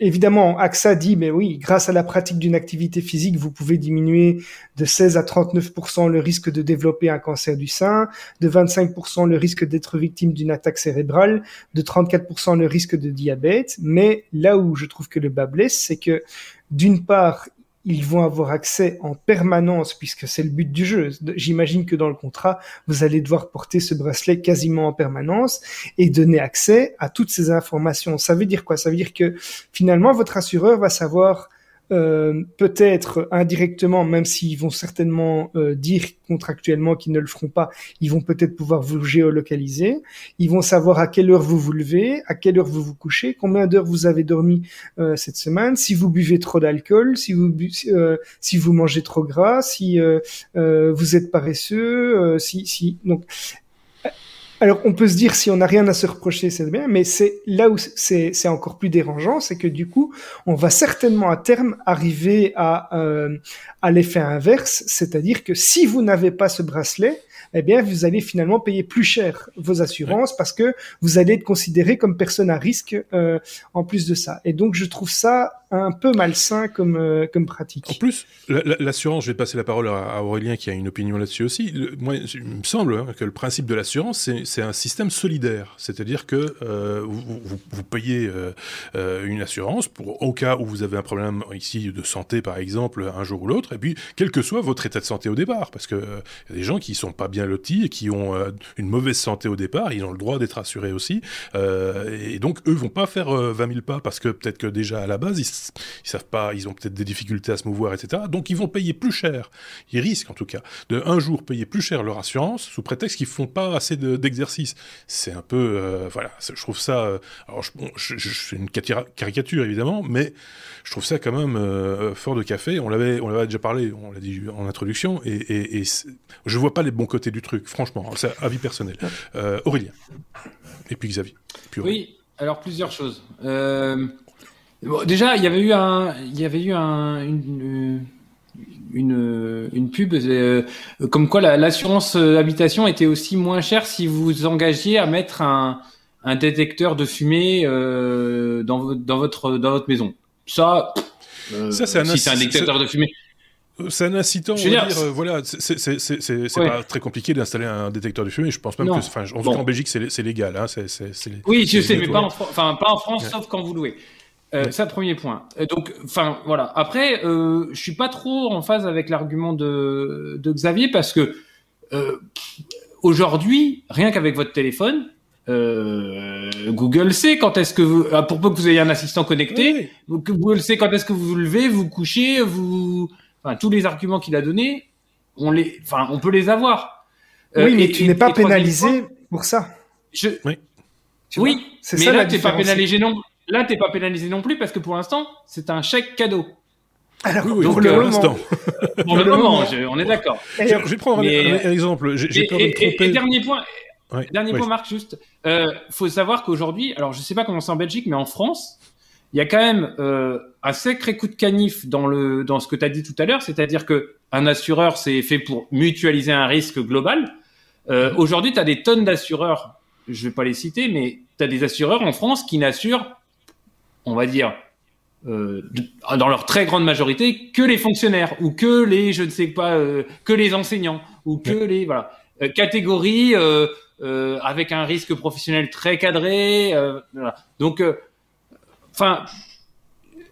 évidemment, AXA dit, mais oui, grâce à la pratique d'une activité physique, vous pouvez diminuer de 16 à 39% le risque de développer un cancer du sein, de 25% le risque d'être victime d'une attaque cérébrale, de 34% le risque de diabète. Mais là où je trouve que le bas blesse, c'est que d'une part, ils vont avoir accès en permanence, puisque c'est le but du jeu. J'imagine que dans le contrat, vous allez devoir porter ce bracelet quasiment en permanence et donner accès à toutes ces informations. Ça veut dire quoi? Ça veut dire que finalement, votre assureur va savoir euh, peut-être indirectement, même s'ils vont certainement euh, dire contractuellement qu'ils ne le feront pas, ils vont peut-être pouvoir vous géolocaliser. Ils vont savoir à quelle heure vous vous levez, à quelle heure vous vous couchez, combien d'heures vous avez dormi euh, cette semaine, si vous buvez trop d'alcool, si vous si vous mangez trop gras, si vous êtes paresseux, si si donc alors, on peut se dire si on n'a rien à se reprocher, c'est bien, mais c'est là où c'est encore plus dérangeant, c'est que du coup, on va certainement à terme arriver à, euh, à l'effet inverse, c'est-à-dire que si vous n'avez pas ce bracelet, eh bien, vous allez finalement payer plus cher vos assurances parce que vous allez être considéré comme personne à risque euh, en plus de ça. Et donc, je trouve ça un peu malsain comme, euh, comme pratique. En plus, l'assurance, je vais passer la parole à Aurélien qui a une opinion là-dessus aussi. moi, il me semble hein, que le principe de l'assurance, c'est un système solidaire. C'est-à-dire que euh, vous, vous, payez euh, une assurance pour au cas où vous avez un problème ici de santé, par exemple, un jour ou l'autre, et puis quel que soit votre état de santé au départ, parce que y a des gens qui sont pas bien et qui ont une mauvaise santé au départ, ils ont le droit d'être assurés aussi. et donc, eux vont pas faire 20 000 pas parce que peut-être que déjà à la base, ils, ils savent pas, ils ont peut-être des difficultés à se mouvoir, etc. Donc, ils vont payer plus cher. Ils risquent, en tout cas, de un jour payer plus cher leur assurance sous prétexte qu'ils font pas assez d'exercice. c'est un peu, voilà, je trouve ça. alors, je, je, une caricature évidemment, mais je trouve ça quand même euh, fort de café. On l'avait, on l'avait déjà parlé, on l'a dit en introduction, et, et, et je vois pas les bons côtés du truc, franchement. C'est avis personnel. Euh, Aurélien. Et puis Xavier. oui, alors plusieurs choses. Euh, déjà, il y avait eu un, il y avait eu un, une, une, une pub comme quoi l'assurance habitation était aussi moins chère si vous engagiez à mettre un, un détecteur de fumée euh, dans, dans, votre, dans votre maison. Ça, euh, ça c'est un, si c'est un détecteur de fumée. C'est un incitant, on dire, euh, voilà, c'est pas très compliqué d'installer un détecteur de fumée. Je pense même que, enfin, en, en Belgique, c'est légal. Hein, oui, je sais, mais pas en, enfin, pas en France, sauf quand vous louez. Euh, C'est un premier point. Donc, enfin, voilà. Après, euh, je suis pas trop en phase avec l'argument de, de Xavier parce que euh, aujourd'hui, rien qu'avec votre téléphone, euh, Google sait quand est-ce que vous, ah, pour peu que vous ayez un assistant connecté, Google sait quand est-ce que vous vous levez, vous couchez, vous, enfin, tous les arguments qu'il a donnés, on les, enfin, on peut les avoir. Euh, oui, mais tu n'es pas pénalisé pour ça. Je... Oui. oui, c'est mais ça là, t'es pas pénalisé non. Là, t'es pas pénalisé non plus parce que pour l'instant, c'est un chèque cadeau. Alors, oui, pour le moment. pour le moment, on est d'accord. Je, vais prendre un, exemple. J'ai peur de me tromper. Et, dernier point, Dernier point, Marc, juste. Euh, faut savoir qu'aujourd'hui, alors je sais pas comment c'est en Belgique, mais en France, il y a quand même euh, un sacré coup de canif dans le dans ce que tu as dit tout à l'heure, c'est-à-dire que un assureur c'est fait pour mutualiser un risque global. Euh. Aujourd'hui, tu as des tonnes d'assureurs, je vais pas les citer, mais tu as des assureurs en France qui n'assurent, on va dire, euh, dans leur très grande majorité, que les fonctionnaires ou que les, je ne sais pas, euh, que les enseignants ou que les voilà euh, catégories euh, avec un risque professionnel très cadré. Euh, voilà. Donc, euh, enfin,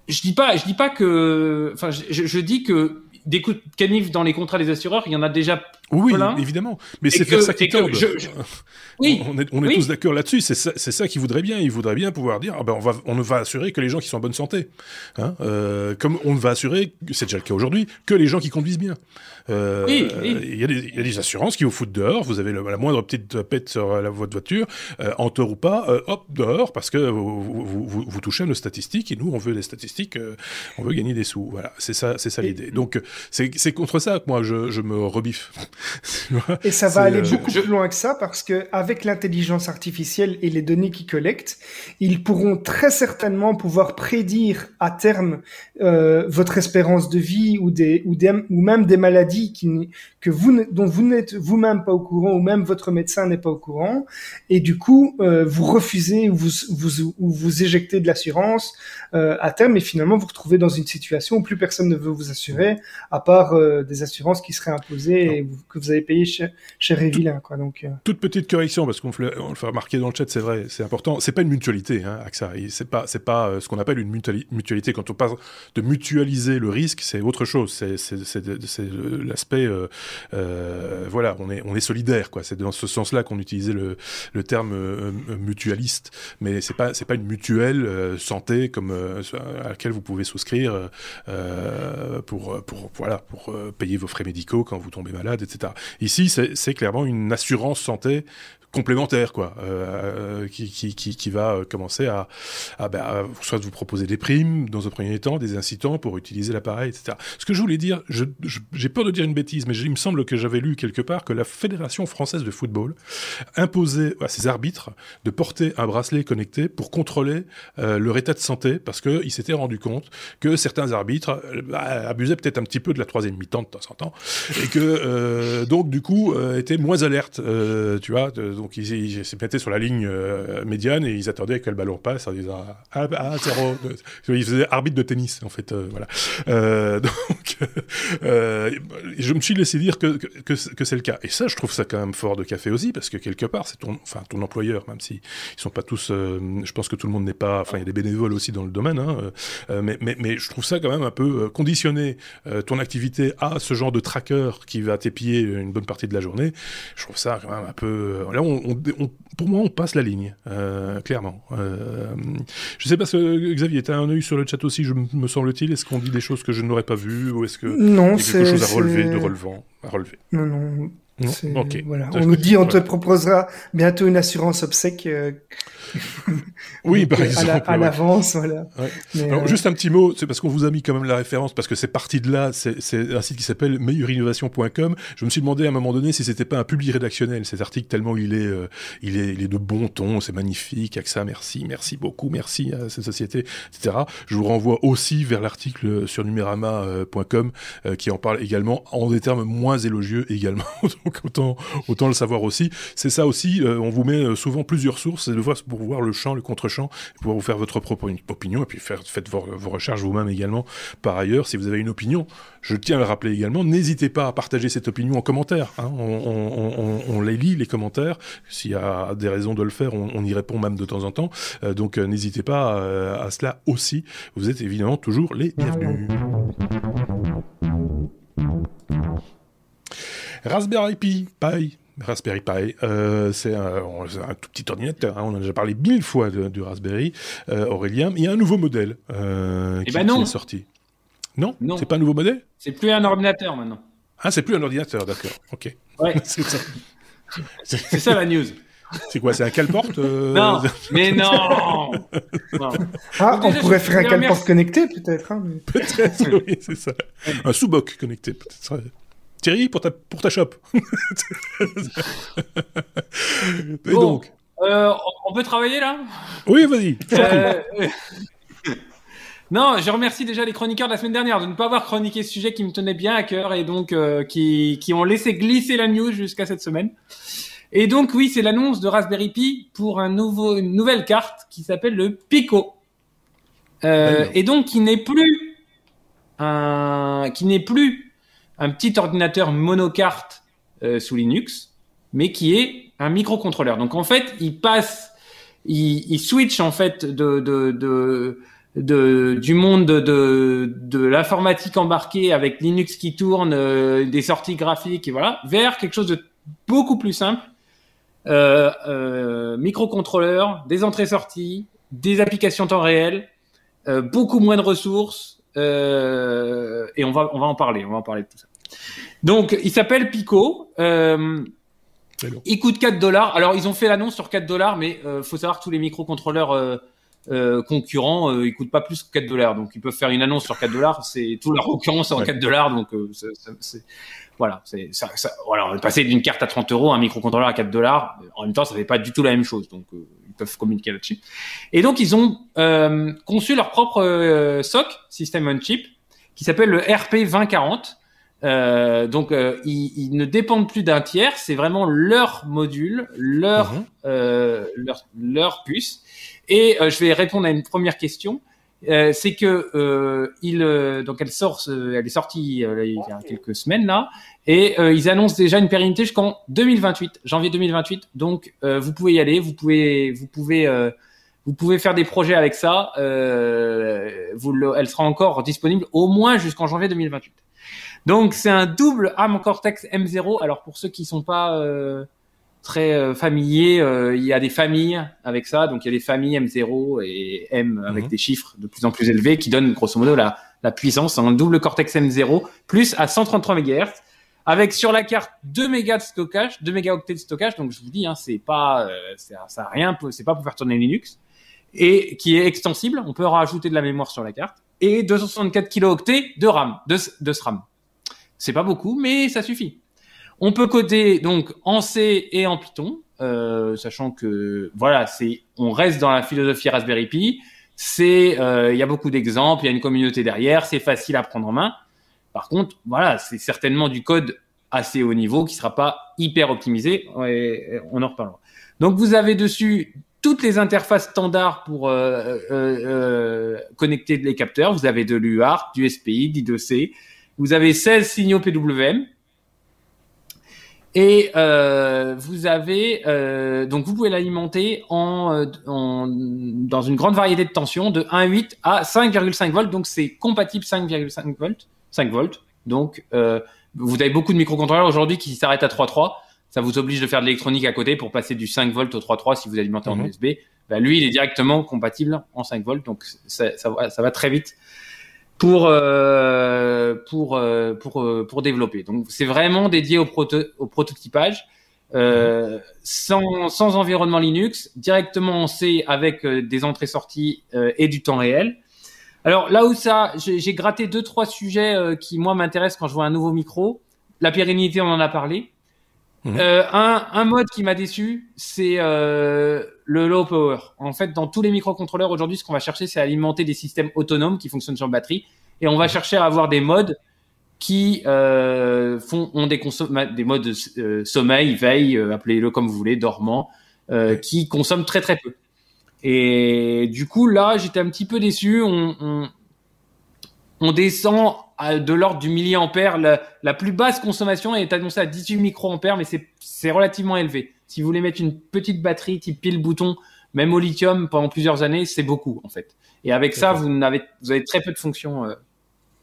je dis pas, je dis pas que, enfin, je, je, dis que des coups de canif dans les contrats des assureurs, il y en a déjà oui, évidemment. Mais c'est faire ça qui tombe. Oui, on est, on est tous d'accord là-dessus. C'est ça, ça qu'ils voudraient bien. Ils voudraient bien pouvoir dire, ah ben on va, on ne va assurer que les gens qui sont en bonne santé, hein, euh, comme on ne va assurer, c'est déjà le cas aujourd'hui, que les gens qui conduisent bien. Euh, oui, Il y, a des, y, a des assurances qui vous foutent dehors. Vous avez la moindre petite pète sur la, votre voiture, euh, en tort ou pas, euh, hop dehors parce que vous, vous, vous, vous, touchez à nos statistiques et nous on veut des statistiques, on veut gagner des sous. Voilà, c'est ça, ça l'idée. Donc c'est contre ça que moi je, je me rebiffe. et ça va aller euh, beaucoup plus loin que ça parce que avec l'intelligence artificielle et les données qu'ils collectent, ils pourront très certainement pouvoir prédire à terme euh, votre espérance de vie ou des ou des ou même des maladies qui que vous dont vous n'êtes vous-même pas au courant ou même votre médecin n'est pas au courant. Et du coup euh, vous refusez ou vous vous ou vous éjectez de l'assurance euh, à terme et finalement vous retrouvez dans une situation où plus personne ne veut vous assurer à part euh, des assurances qui seraient imposées et que vous avez payé chez, chez Révillain, quoi. Donc, euh. toute petite correction parce qu'on le, on le fait remarquer dans le chat, c'est vrai, c'est important. C'est pas une mutualité, hein, AXA. C'est pas, c'est pas euh, ce qu'on appelle une mutualité. Quand on parle de mutualiser le risque, c'est autre chose. C'est, c'est, l'aspect, euh, euh, voilà, on est, on est solidaire, quoi. C'est dans ce sens-là qu'on utilisait le, le terme mutualiste. Mais c'est pas, c'est pas une mutuelle santé comme à laquelle vous pouvez souscrire pour, pour, voilà, pour payer vos frais médicaux quand vous tombez malade, etc. Ici, c'est clairement une assurance santé complémentaire, quoi, euh, qui, qui, qui, qui, va euh, commencer à, à, ben, à, soit vous proposer des primes dans un premier temps, des incitants pour utiliser l'appareil, etc. Ce que je voulais dire, j'ai peur de dire une bêtise, mais il me semble que j'avais lu quelque part que la Fédération française de football imposait à ses arbitres de porter un bracelet connecté pour contrôler euh, leur état de santé, parce qu'ils s'étaient rendu compte que certains arbitres euh, bah, abusaient peut-être un petit peu de la troisième mi-temps de temps en temps, et que euh, donc du coup étaient moins alertes, tu vois. De, donc ils, ils se mettaient sur la ligne médiane et ils attendaient que le ballon passe en disant ah, ah zéro. ils faisaient arbitre de tennis en fait, voilà. donc je me suis laissé dire que, c'est le cas. Et ça, je trouve ça quand même fort de café aussi parce que quelque part, c'est ton, employeur, même si ils sont pas tous, je pense que tout le monde n'est pas, enfin il y a des bénévoles aussi dans le domaine, hein, mais, je trouve ça quand même un peu conditionner ton activité à ce genre de tracker qui va t'épier une bonne partie de la journée, je trouve ça quand même un peu. Euh, là, on, pour moi, on passe la ligne, euh, clairement. Euh, je sais pas ce que Xavier, tu as un œil sur le chat aussi, je, me semble-t-il? Est-ce qu'on dit des choses que je n'aurais pas vues ou est-ce que non, y a quelque chose à relever, de relevant, à relever? Non, non. Voilà. On nous dit, on te proposera bientôt une assurance obsèque. Euh, oui, par exemple. À l'avance, voilà. Alors, euh, Juste un petit mot, c'est parce qu'on vous a mis quand même la référence, parce que c'est parti de là, c'est un site qui s'appelle meilleurinnovation.com. Je me suis demandé à un moment donné si c'était pas un public rédactionnel, cet article, tellement il est, euh, il est, il est de bon ton, c'est magnifique, AXA, merci, merci beaucoup, merci à cette société, etc. Je vous renvoie aussi vers l'article sur numérama.com qui en parle également en des termes moins élogieux également. Donc autant, autant le savoir aussi. C'est ça aussi, on vous met souvent plusieurs sources pour voir le champ, le contre-champ, pouvoir vous faire votre propre opinion, et puis faire, faites vos, recherches vous-même également. Par ailleurs, si vous avez une opinion, je tiens à le rappeler également, n'hésitez pas à partager cette opinion en commentaire. Hein. On, les lit, les commentaires. S'il y a des raisons de le faire, on, y répond même de temps en temps. Euh, donc euh, n'hésitez pas euh, à cela aussi. Vous êtes évidemment toujours les bienvenus. Raspberry Pi, pareil. Raspberry Pi, euh, c'est un, tout petit ordinateur. Hein, on a déjà parlé mille fois du Raspberry. Euh, Aurélien, il y a un nouveau modèle euh, eh ben qui, est sorti. Non, non. c'est pas un nouveau modèle? C'est plus un ordinateur maintenant. Ah, c'est plus un ordinateur, d'accord. Ok. Ouais. c'est ça. la news. C'est quoi C'est un calporte Non, mais non, Ah, on pourrait faire un calporte connecté, peut-être. Hein, peut-être, oui, c'est ça. Un sous-boc connecté, peut-être. Thierry, pour ta, pour ta shop. Et donc euh, On peut travailler là? Oui, vas-y. Euh, non, je remercie déjà les chroniqueurs de la semaine dernière de ne pas avoir chroniqué ce sujet qui me tenait bien à cœur et donc euh, qui, qui ont laissé glisser la news jusqu'à cette semaine. Et donc oui, c'est l'annonce de Raspberry Pi pour un nouveau, une nouvelle carte qui s'appelle le Pico. et donc qui n'est plus un, qui n'est plus un petit ordinateur monocarte euh, sous Linux, mais qui est un microcontrôleur. Donc en fait, il passe, il, switch en fait de, de, de, du monde de, de, l'informatique embarquée avec Linux qui tourne, euh, des sorties graphiques et voilà, vers quelque chose de beaucoup plus simple. Euh, microcontrôleur, des entrées-sorties, des applications temps réel, beaucoup moins de ressources, et on va on va en parler, on va en parler de tout ça. Donc, il s'appelle Pico. Euh, il coûte 4 dollars. Alors, ils ont fait l'annonce sur 4 dollars, mais euh, faut savoir que tous les microcontrôleurs euh, euh concurrents, ils coûtent pas plus que 4 dollars. Donc, ils peuvent faire une annonce sur 4 dollars. C'est tous leurs concurrents sont en 4 dollars. Donc, voilà, c'est ça, ça, voilà, on est passé d'une carte à 30 euros à un microcontrôleur à 4 dollars. En même temps, ça fait pas du tout la même chose. Donc, ils peuvent communiquer là-dessus. Et donc, ils ont conçu leur propre SOC, System on Chip, qui s'appelle le RP 2040 euh, donc, euh, ils, ne dépendent plus d'un tiers, c'est vraiment leur module, leur, mhm. euh, leur, leur, puce. Et euh, je vais répondre à une première question. c'est que il, donc elle sort, elle est sortie il y a quelques semaines là, et ils annoncent déjà une pérennité jusqu'en 2028, janvier 2028. Donc, vous pouvez y aller, vous pouvez, vous pouvez vous pouvez faire des projets avec ça. vous elle sera encore disponible au moins jusqu'en janvier 2028. Donc c'est un double ARM Cortex M0. Alors pour ceux qui sont pas euh, très euh, familiers, euh, il y a des familles avec ça. Donc il y a des familles M0 et M avec mhm. des chiffres de plus en plus élevés qui donnent grosso modo la, la puissance. Un double Cortex M0 plus à 133 MHz avec sur la carte 2 mégas de stockage, 2 mégaoctets de stockage. Donc je vous dis, hein, c'est pas, ça, ça rien, c'est pas pour faire tourner Linux et qui est extensible. On peut rajouter de la mémoire sur la carte et 264 kilooctets de RAM, de, de SRAM. C'est pas beaucoup, mais ça suffit. On peut coder donc en C et en Python, euh, sachant que voilà, c'est on reste dans la philosophie Raspberry Pi. C'est euh, il y a beaucoup d'exemples, il y a une communauté derrière, c'est facile à prendre en main. Par contre, voilà, c'est certainement du code assez haut niveau, qui sera pas hyper optimisé. on en reparlera. Donc vous avez dessus toutes les interfaces standards pour euh, euh, connecter les capteurs. Vous avez de l'UART, du SPI, du 2C. Vous avez 16 signaux PWM. Et euh, vous avez euh, donc vous pouvez l'alimenter en, en, dans une grande variété de tensions de 1,8 à 5,5 volts. Donc c'est compatible 5,5 volts, 5 volts. Donc euh, vous avez beaucoup de microcontrôleurs aujourd'hui qui s'arrêtent à 3,3 ça vous oblige de faire de l'électronique à côté pour passer du 5 volts au 3.3 si vous alimentez en USB. Mhm. Bah, lui, il est directement compatible en 5 volts, donc ça, ça, va très vite pour euh, pour euh, pour euh, pour développer. Donc c'est vraiment dédié au, proto au prototypage. Euh, mhm. sans, sans environnement Linux, directement en C avec euh, des entrées-sorties euh, et du temps réel. Alors là où ça, j'ai gratté deux trois sujets qui moi m'intéressent quand je vois un nouveau micro. La pérennité, on en a parlé. Euh, un, un, mode qui m'a déçu, c'est euh, le low power. En fait, dans tous les microcontrôleurs aujourd'hui, ce qu'on va chercher, c'est alimenter des systèmes autonomes qui fonctionnent sur batterie, et on va chercher à avoir des modes qui euh, font ont des des modes euh, sommeil, veille, euh, appelez-le comme vous voulez, dormant, qui consomment très très peu. Et du coup, là, j'étais un petit peu déçu. On, on, on descend de l'ordre du milliampère. La, la, plus basse consommation est annoncée à 18 microampères, mais c'est relativement élevé. Si vous voulez mettre une petite batterie type pile bouton, même au lithium pendant plusieurs années, c'est beaucoup en fait. Et avec ça, vous, avez, très peu de fonctions euh,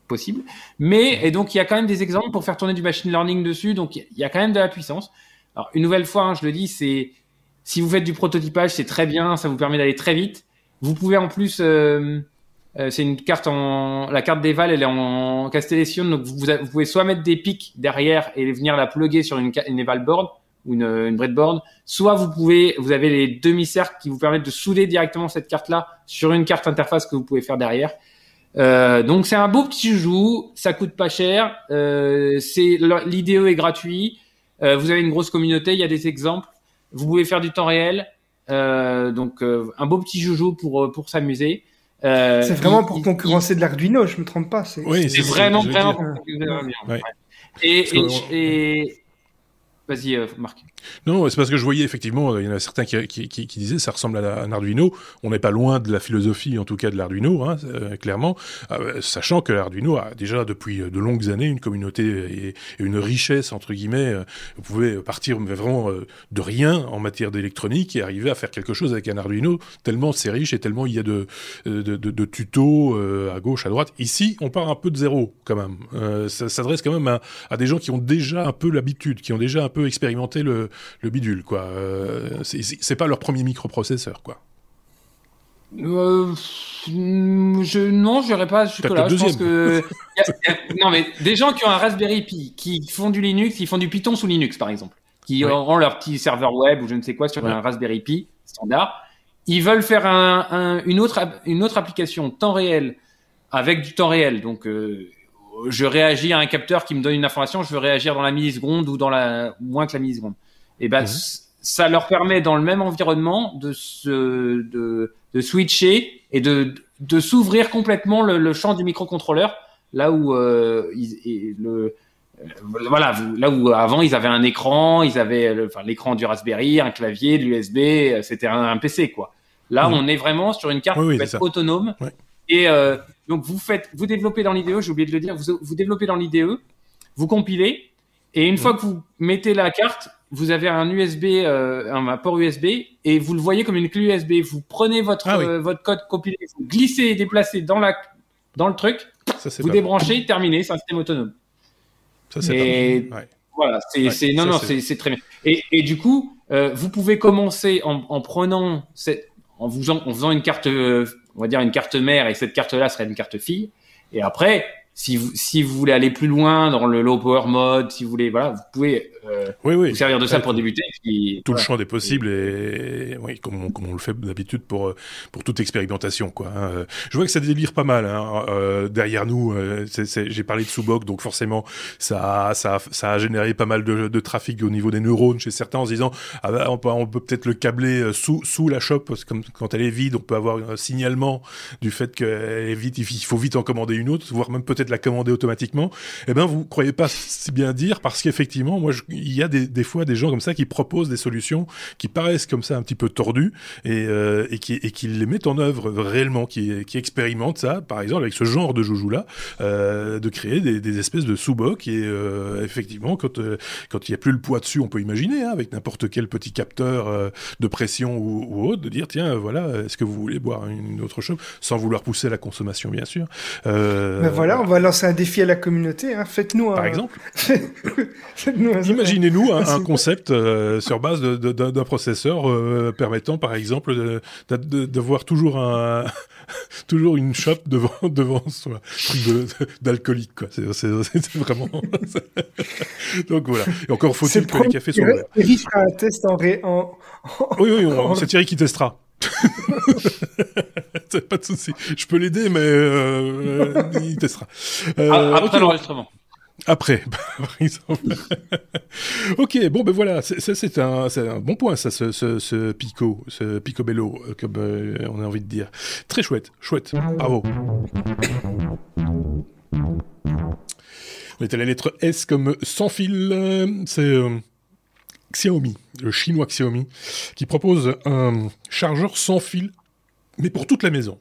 possibles. Mais et donc il y a quand même des exemples pour faire tourner du machine learning dessus. Donc il y a quand même de la puissance. Alors une nouvelle fois, hein, je le dis, c'est si vous faites du prototypage, c'est très bien, ça vous permet d'aller très vite. Vous pouvez en plus euh, euh, c'est une carte en, la carte d'Eval, elle est en Castellation, donc vous, vous, pouvez soit mettre des pics derrière et venir la plugger sur une, une Eval board ou une, une breadboard, soit vous pouvez, vous avez les demi-cercles qui vous permettent de souder directement cette carte-là sur une carte interface que vous pouvez faire derrière. Euh, donc c'est un beau petit joujou, ça coûte pas cher, euh, c'est l'IDE est gratuit, euh, vous avez une grosse communauté, il y a des exemples, vous pouvez faire du temps réel, euh, donc euh, un beau petit joujou pour pour s'amuser. Euh, c'est vraiment pour concurrencer de l'Arduino, je me trompe pas. C'est oui, vraiment, vraiment pour concurrencer de Ouais. Et, et, et, Vas-y, euh, Marc. Non, c'est parce que je voyais effectivement, il y en a certains qui, disaient ça ressemble à, un Arduino. On n'est pas loin de la philosophie, en tout cas de l'Arduino, hein, euh, clairement, euh, sachant que l'Arduino a déjà depuis de longues années une communauté et, une richesse entre guillemets. vous pouvez partir vraiment de rien en matière d'électronique et arriver à faire quelque chose avec un Arduino tellement c'est riche et tellement il y a de, de, tutos à gauche, à droite. Ici, on part un peu de zéro quand même. ça s'adresse quand même à, des gens qui ont déjà un peu l'habitude, qui ont déjà un peu expérimenter le, le bidule, quoi. Euh, c'est pas leur premier microprocesseur, quoi. Euh, je non, je pas jusque là. Je pense que non, mais des gens qui ont un Raspberry Pi, qui font du Linux, qui font du Python sous Linux, par exemple, qui ont leur petit serveur web ou je ne sais quoi sur un Raspberry Pi standard, ils veulent faire un, une autre une autre application temps réel avec du temps réel, donc euh, je réagis à un capteur qui me donne une information, je veux réagir dans la milliseconde ou dans la moins que la milliseconde. Et ben mhm. ça leur permet dans le même environnement de se de, de switcher et de de s'ouvrir complètement le, le, champ du microcontrôleur là où euh, le euh, voilà, là où avant ils avaient un écran, ils avaient enfin l'écran du Raspberry, un clavier, l'USB, c'était un, PC quoi. Là, mhm. on est vraiment sur une carte qui peut être autonome. Et euh, donc vous faites, vous développez dans l'IDE, j'ai oublié de le dire, vous, vous développez dans l'IDE, vous compilez, et une fois que vous mettez la carte, vous avez un USB, euh, un port USB, et vous le voyez comme une clé USB. Vous prenez votre ah euh, votre code compilé, vous glissez et déplacez dans la dans le truc, vous débranchez, terminé, c'est un système autonome. Ça c'est et voilà, c'est c'est non non c'est très bien. Et, et du coup, euh, vous pouvez commencer en, en prenant cette, en vous en, en faisant une carte euh, on va dire une carte mère et cette carte-là serait une carte fille. Et après, si vous, si vous voulez aller plus loin dans le low power mode, si vous voulez, voilà, vous pouvez euh, oui, oui. vous servir de ça pour débuter. tout le champ des possibles et, oui, comme on, comme on le fait d'habitude pour pour toute expérimentation, quoi. Hein. Je vois que ça délire pas mal hein. euh, derrière nous. Euh, j'ai parlé de Subok, donc forcément ça ça ça a généré pas mal de, de trafic au niveau des neurones chez certains en se disant ah bah, on peut on peut peut-être le câbler euh, sous sous la shop parce que comme quand elle est vide, on peut avoir un signalement du fait qu'elle est vide. Il faut vite en commander une autre, voire même peut-être la commander automatiquement. Eh ben, vous croyez pas si bien dire parce qu'effectivement, moi, il y a des, des, fois des gens comme ça qui proposent des solutions qui paraissent comme ça un petit peu tordues et, euh, et, qui, et qui les mettent en œuvre réellement, qui, qui expérimentent ça, par exemple, avec ce genre de joujou-là, euh, de créer des, des, espèces de sous-bocs et euh, effectivement, quand quand il n'y a plus le poids dessus, on peut imaginer, hein, avec n'importe quel petit capteur de pression ou, autre, de dire, tiens, voilà, est-ce que vous voulez boire une autre chose, sans vouloir pousser la consommation, bien sûr. Ben voilà, on va lancer un défi à la communauté. Hein. Faites-nous un. Par exemple. Imaginez-nous un, un, concept euh, sur base d'un processeur euh, permettant, par exemple, de, de, de, de voir toujours un toujours une shop devant devant soi, d'alcoolique quoi. C'est vraiment. Donc voilà. Et encore faut-il que les cafés soient ouverts. Thierry fera un test en, ré... en... Oui oui, c'est Thierry qui testera. pas de souci. Je peux l'aider, mais euh, il testera. Euh, Après okay. l'enregistrement. Après, par exemple. ok, bon ben voilà, ça c'est un, un, bon point, ça, ce, ce, ce pico, ce picobello, comme euh, on a envie de dire. Très chouette, chouette, bravo. On est à la lettre S comme sans fil, c'est Xiaomi, le chinois Xiaomi, qui propose un chargeur sans fil, mais pour toute la maison.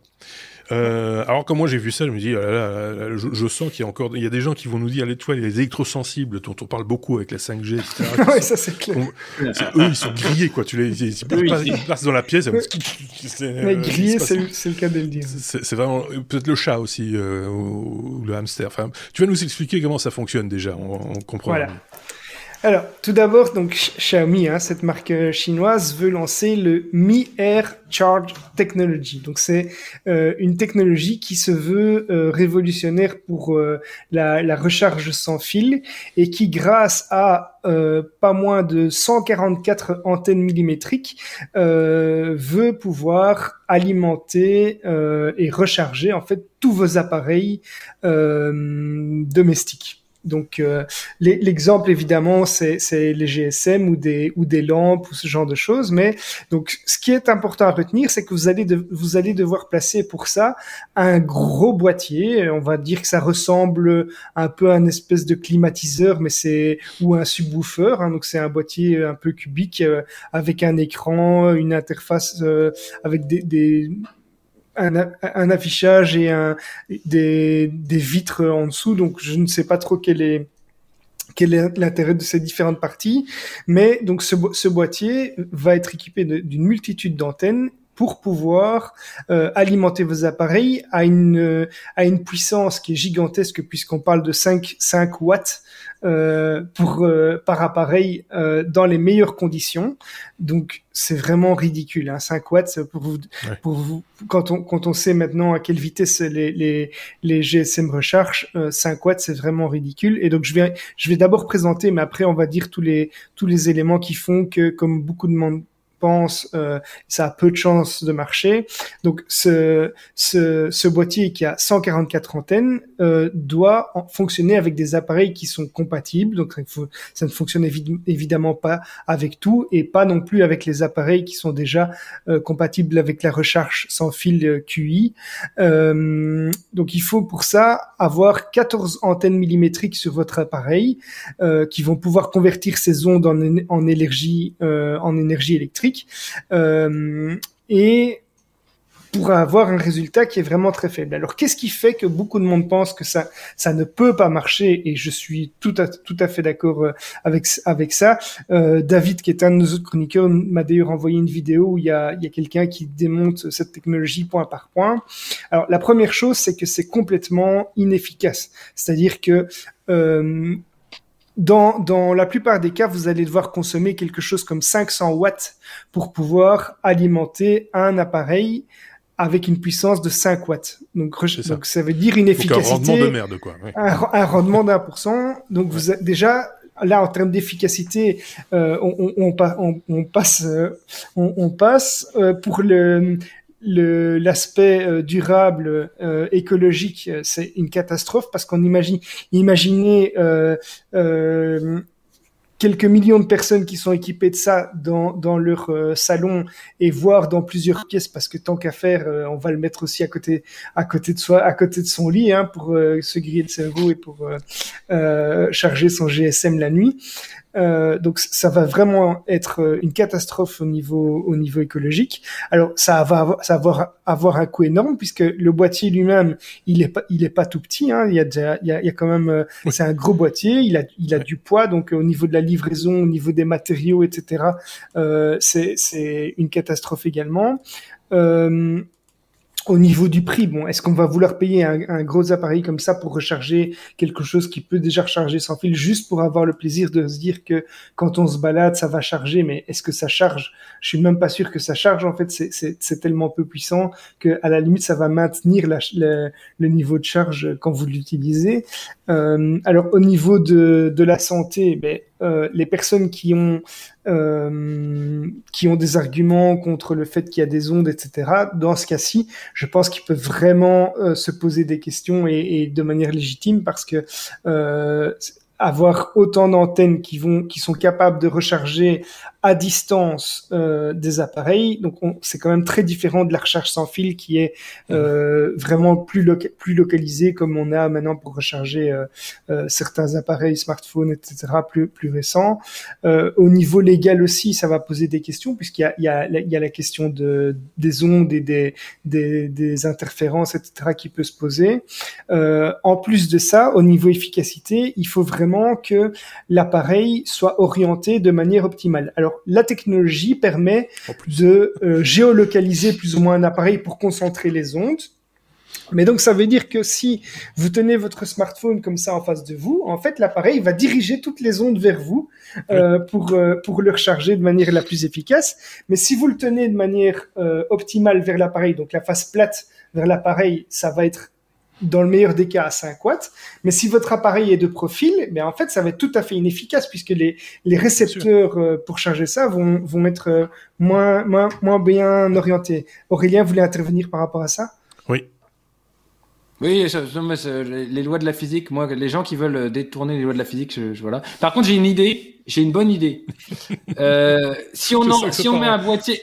Euh, alors quand moi j'ai vu ça, je me dis, oh là là, je, je, sens qu'il y a encore, il y a des gens qui vont nous dire, les toi, les électrosensibles dont on parle beaucoup avec la 5G, etc. ouais, ça c'est clair. On, eux, ils sont grillés, quoi. Tu les, ils, ils, oui, pas, ils passent dans la pièce. Mais euh, grillés, c'est le cas de le dire. C'est vraiment peut-être le chat aussi euh, ou, ou, le hamster. Enfin, tu vas nous expliquer comment ça fonctionne déjà. On, on comprend. Voilà. Alors, tout d'abord, donc Xiaomi, hein, cette marque chinoise, veut lancer le Mi Air Charge Technology. Donc, c'est euh, une technologie qui se veut euh, révolutionnaire pour euh, la, la, recharge sans fil et qui, grâce à euh, pas moins de 144 antennes millimétriques, euh, veut pouvoir alimenter et recharger en fait tous vos appareils domestiques. Donc euh, l'exemple évidemment c'est les GSM ou des ou des lampes ou ce genre de choses. Mais donc ce qui est important à retenir, c'est que vous allez de, vous allez devoir placer pour ça un gros boîtier. On va dire que ça ressemble un peu à une espèce de climatiseur, mais c'est ou un subwoofer. Hein, donc c'est un boîtier un peu cubique euh, avec un écran, une interface euh, avec des, des un, un, affichage et un, des, des vitres en dessous. Donc, je ne sais pas trop quel est quel est l'intérêt de ces différentes parties. Mais donc ce, ce boîtier va être équipé d'une multitude d'antennes pour pouvoir euh, alimenter vos appareils à une à une puissance qui est gigantesque puisqu'on parle de 5 5 watts euh, pour euh, par appareil euh, dans les meilleures conditions. Donc c'est vraiment ridicule. Hein, 5 watts pour vous, ouais. pour vous quand on quand on sait maintenant à quelle vitesse les les, les GSM rechargent, 5 watts c'est vraiment ridicule. Et donc je vais je vais d'abord présenter, mais après on va dire tous les tous les éléments qui font que comme beaucoup de monde pense, euh, ça a peu de chances de marcher. Donc ce, ce, ce boîtier qui a 144 antennes euh, doit en fonctionner avec des appareils qui sont compatibles. Donc ça, ça ne fonctionne évi évidemment pas avec tout et pas non plus avec les appareils qui sont déjà euh, compatibles avec la recharge sans fil euh, QI. Euh, donc il faut pour ça avoir 14 antennes millimétriques sur votre appareil euh, qui vont pouvoir convertir ces ondes en, en énergie en énergie électrique euh, et pour avoir un résultat qui est vraiment très faible. Alors, qu'est-ce qui fait que beaucoup de monde pense que ça, ça ne peut pas marcher? Et je suis tout à, tout à fait d'accord euh, avec, avec ça. Euh, David, qui est un de nos autres chroniqueurs, m'a d'ailleurs envoyé une vidéo où il y a, il y a quelqu'un qui démonte cette technologie point par point. Alors, la première chose, c'est que c'est complètement inefficace. C'est-à-dire que dans, dans la plupart des cas, vous allez devoir consommer quelque chose comme 500 watts pour pouvoir alimenter un appareil avec une puissance de 5 watts. Donc, ça. donc ça veut dire une efficacité. un rendement de merde, quoi. Oui. Un, un, rendement d'un pour cent. Donc, vous déjà, là, en termes d'efficacité, euh, on, on, on, on, passe, euh, on, passe euh, pour le l'aspect euh, durable euh, écologique c'est une catastrophe parce qu'on imagine imaginez euh, quelques millions de personnes qui sont équipées de ça dans, dans leur euh, salon et voire dans plusieurs pièces parce que tant qu'à faire, euh, on va le mettre aussi à côté, à côté de soi, à côté de son lit hein, pour euh, se griller le cerveau et pour charger son GSM la nuit. Euh, donc ça va vraiment être euh, une catastrophe au niveau au niveau écologique. Alors ça va avoir, ça va avoir, un coût énorme puisque le boîtier lui-même il est pas il est pas tout petit. Hein. Il y a déjà il y a, il y a quand même euh, c'est un gros boîtier. Il a il a du poids donc au niveau de la livraison, au niveau des matériaux, etc. Euh, c'est c'est une catastrophe également. Euh, au niveau du prix, bon, est-ce qu'on va vouloir payer un, gros appareil comme ça pour recharger quelque chose qui peut déjà recharger sans fil juste pour avoir le plaisir de se dire que quand on se balade, ça va charger, mais est-ce que ça charge? Je suis même pas sûr que ça charge. En fait, c'est tellement peu puissant que à la limite, ça va maintenir le, niveau de charge quand vous l'utilisez. Euh, alors, au niveau de, de la santé, ben, euh, les personnes qui ont euh, qui ont des arguments contre le fait qu'il y a des ondes, etc. Dans ce cas-ci, je pense qu'ils peuvent vraiment euh, se poser des questions et, et, de manière légitime parce que avoir autant d'antennes qui vont, qui sont capables de recharger à distance euh, des appareils. Donc c'est quand même très différent de la recharge sans fil qui est euh, vraiment plus plus localisée comme on a maintenant pour recharger euh, certains appareils smartphones etc plus plus récents. Au niveau légal aussi, ça va poser des questions puisqu'il y a il y a il y a la question de des ondes et des des, des interférences etc qui peut se poser. En plus de ça, au niveau efficacité, il faut vraiment que l'appareil soit orienté de manière optimale. Alors la technologie permet de euh, géolocaliser plus ou moins un appareil pour concentrer les ondes. Mais donc ça veut dire que si vous tenez votre smartphone comme ça en face de vous, en fait l'appareil va diriger toutes les ondes vers vous euh, pour euh, pour le recharger de manière la plus efficace. Mais si vous le tenez de manière optimale vers l'appareil, donc la face plate vers l'appareil, ça va être dans le meilleur des cas à 5 watts. Mais si votre appareil est de profil, mais en fait, ça va être tout à fait inefficace puisque les, les récepteurs euh, pour charger ça vont, vont être euh, moins, moins, moins bien orientés. Aurélien voulait intervenir par rapport à ça? Oui. Oui, les lois de la physique, moi, les gens qui veulent détourner les lois de la physique, je, voilà. Par contre, j'ai une idée, j'ai une bonne idée. Euh, si on, si on met un boîtier,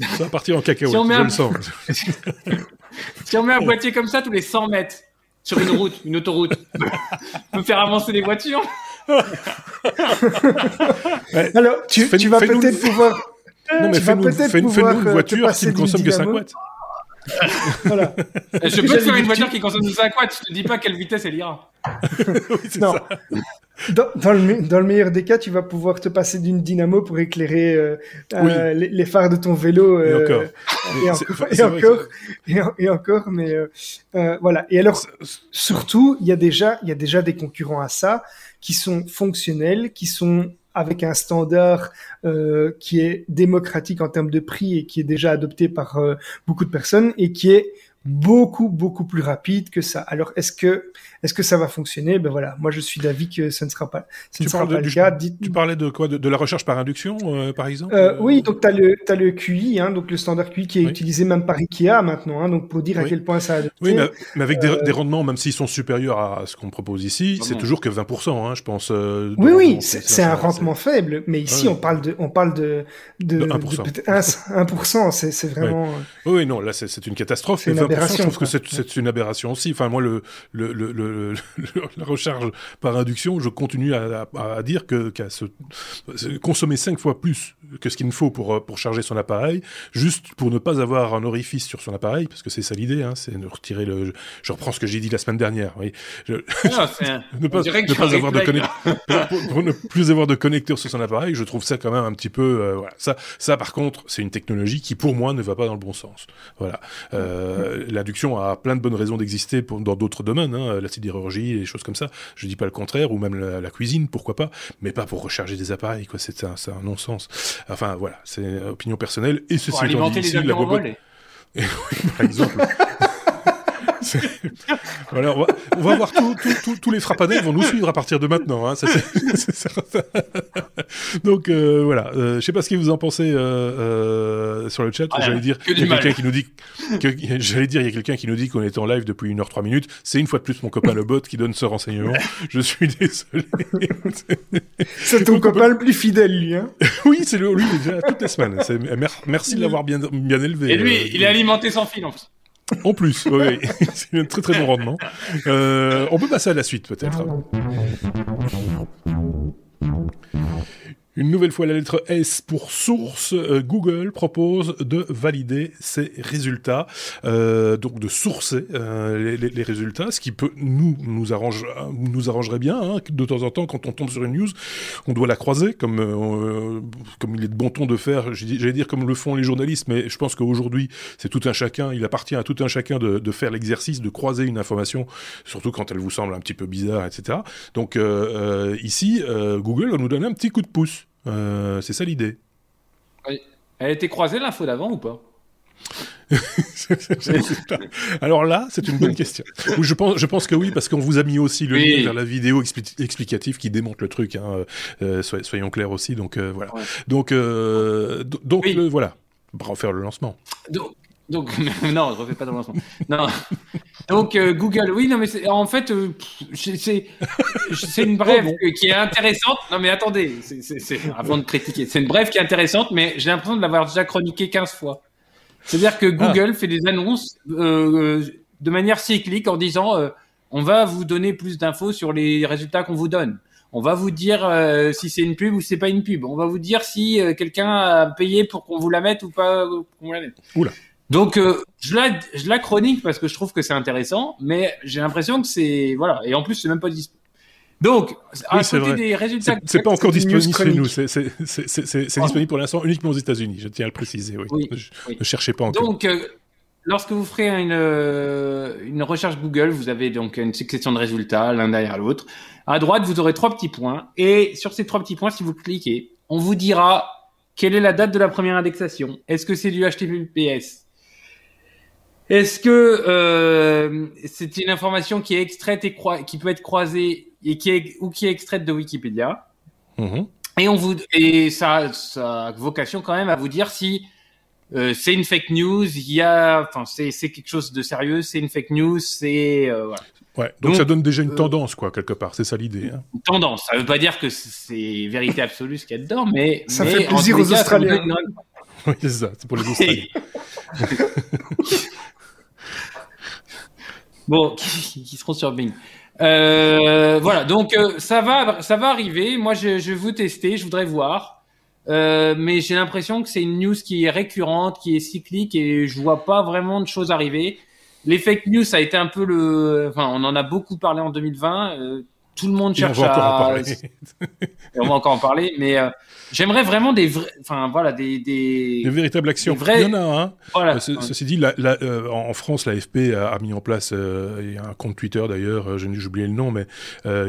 ça va partir en cacahuète, si on met je un... le sens. si on met un boîtier comme ça tous les 100 mètres sur une route, une autoroute, on peut faire avancer les voitures. Alors, tu, tu vas peut-être pouvoir. Non, mais fais-nous fais une euh, voiture qui ne consomme que 5 watts. voilà. Je peux te faire une voiture qui consomme 5 watts, je te dis pas à quelle vitesse elle ira. oui, non. Ça. Dans, dans, le, dans, le, meilleur des cas, tu vas pouvoir te passer d'une dynamo pour éclairer euh, euh, les, les, phares de ton vélo. Euh, et encore. Et, encore, et, encore et, encore, mais euh, euh, voilà. Et alors, surtout, il y a déjà, il y a déjà des concurrents à ça qui sont fonctionnels, qui sont avec un standard euh, qui est démocratique en termes de prix et qui est déjà adopté par beaucoup de personnes et qui est beaucoup beaucoup plus rapide que ça. Alors est-ce que est-ce que ça va fonctionner? Ben voilà, moi je suis d'avis que ce ne sera pas, ce tu ne sera pas le cas. Tu parlais de quoi? De, la recherche par induction, euh, par exemple? Euh, Oui, donc tu as le as le QI, hein, donc le standard QI qui est utilisé même par Ikea maintenant, hein, donc pour dire à quel point ça a adopté. Oui, mais, avec des, euh, rendements, même s'ils sont supérieurs à ce qu'on propose ici, c'est toujours que 20%, hein, je pense. oui, oui, c'est un rendement faible, mais ici on parle de on parle de de, de 1%, 1%, c'est vraiment. Oui, non, là c'est une catastrophe. Une aberration. Je trouve que c'est une aberration aussi. Enfin, moi le le, le la recharge par induction, je continue à, dire que qu'à se, consommer cinq fois plus que ce qu'il me faut pour pour charger son appareil, juste pour ne pas avoir un orifice sur son appareil, parce que c'est ça l'idée, hein, c'est de retirer le. Je reprends ce que j'ai dit la semaine dernière. Oui, ne pas, avoir de connecteur, pour, ne plus avoir de connecteur sur son appareil, je trouve ça quand même un petit peu. Euh, voilà. Ça, ça par contre, c'est une technologie qui pour moi ne va pas dans le bon sens. Voilà. Euh, L'induction a plein de bonnes raisons d'exister dans d'autres domaines, hein, la sidérurgie des choses comme ça. Je dis pas le contraire, ou même la, cuisine, pourquoi pas, mais pas pour recharger des appareils, quoi. C'est un, un non-sens. Enfin, voilà, c'est opinion personnelle. Et ceci pour alimenter les la oui, par exemple. voilà, on va, voir tous les frappadets vont nous suivre à partir de maintenant. Hein, Donc euh, voilà, euh, je sais pas ce que vous en pensez euh, sur le chat. j'allais dire, il y a quelqu'un qui nous dit que j'allais dire, il y a quelqu'un qui nous dit qu'on est en live depuis 1h3 minutes. C'est une fois de plus mon copain le bot qui donne ce renseignement. Je suis désolé. c'est ton copain le plus fidèle, lui. Hein oui, c'est lui, déjà toutes les semaines. Merci de l'avoir bien bien élevé. Et lui, il est alimenté sans fil en plus. En plus, oui, c'est un très très bon rendement. Euh, on peut passer à la suite peut-être. Une nouvelle fois la lettre S pour source, euh, Google propose de valider ses résultats, euh, donc de sourcer euh, les, résultats, ce qui peut nous nous arrange nous arrangerait bien. Hein, de temps en temps, quand on tombe sur une news, on doit la croiser, comme euh, comme il est de bon ton de faire. J'allais dire comme le font les journalistes, mais je pense qu'aujourd'hui c'est tout un chacun. Il appartient à tout un chacun de, de faire l'exercice de croiser une information, surtout quand elle vous semble un petit peu bizarre, etc. Donc ici, Google nous donne un petit coup de pouce. Euh, c'est ça l'idée. Elle a été croisée l'info d'avant ou pas? Alors là, c'est une bonne question. Je pense, je pense que oui, parce qu'on vous a mis aussi le lien vers la vidéo explicative qui démontre le truc. Hein. Euh, soyons clairs aussi. Donc euh, voilà. Donc, donc voilà. On va refaire le lancement. Donc, non, je refais pas lancement. Non. Donc, euh, Google, oui, non, mais en fait, euh, c'est une brève qui est intéressante. Non, mais attendez, c'est avant de critiquer, c'est une brève qui est intéressante, mais j'ai l'impression de l'avoir déjà chroniqué 15 fois. C'est-à-dire que Google ah. fait des annonces euh, de manière cyclique en disant on va vous donner plus d'infos sur les résultats qu'on vous donne. On va vous dire si c'est une pub ou c'est pas une pub. On va vous dire si quelqu'un a payé pour qu'on vous la mette ou pas qu'on vous la mette. Oula. Donc euh, je la je la chronique parce que je trouve que c'est intéressant, mais j'ai l'impression que c'est voilà et en plus c'est même pas disponible. Donc, à côté des résultats, c'est pas encore disponible chez nous. C'est disponible pour l'instant uniquement aux États-Unis. Je tiens à le préciser. Oui. ne, cherchez pas encore. Donc, euh, lorsque vous ferez une euh, une recherche Google, vous avez donc une succession de résultats l'un derrière l'autre. À droite, vous aurez trois petits points et sur ces trois petits points, si vous cliquez, on vous dira quelle est la date de la première indexation. Est-ce que c'est du HTTPS est-ce que euh, c'est une information qui est extraite et qui peut être croisée et qui est ou qui est extraite de Wikipédia? Mm-hmm. Et on vous et ça, ça a vocation quand même à vous dire si euh, c'est une fake news, il y a, enfin c'est c'est quelque chose de sérieux, c'est une fake news, c'est euh, voilà. Ouais, donc, ça donne déjà une tendance quoi quelque part, c'est ça l'idée. Hein. Une tendance, ça veut pas dire que c'est vérité absolue ce qu'il y a dedans, mais ça fait plaisir aux Australiens. Oui, c'est ça, c'est pour les Australiens. Bon, qui, seront sur Bing. Euh, voilà, donc euh, ça va, ça va arriver. Moi, je, je veux vous tester, je voudrais voir. Euh, mais j'ai l'impression que c'est une news qui est récurrente, qui est cyclique, et je vois pas vraiment de choses arriver. Les fake news, ça a été un peu le, enfin, on en a beaucoup parlé en 2020. Tout le monde cherche à. on va encore en parler, mais euh, j'aimerais vraiment des vrais, enfin voilà, des des, des véritables actions. Vrais... Il y en a, hein. Voilà. Euh, ceci dit, la, la, euh, en France, l'AFP a, a mis en place, un compte Twitter d'ailleurs, j'ai oublié le nom, mais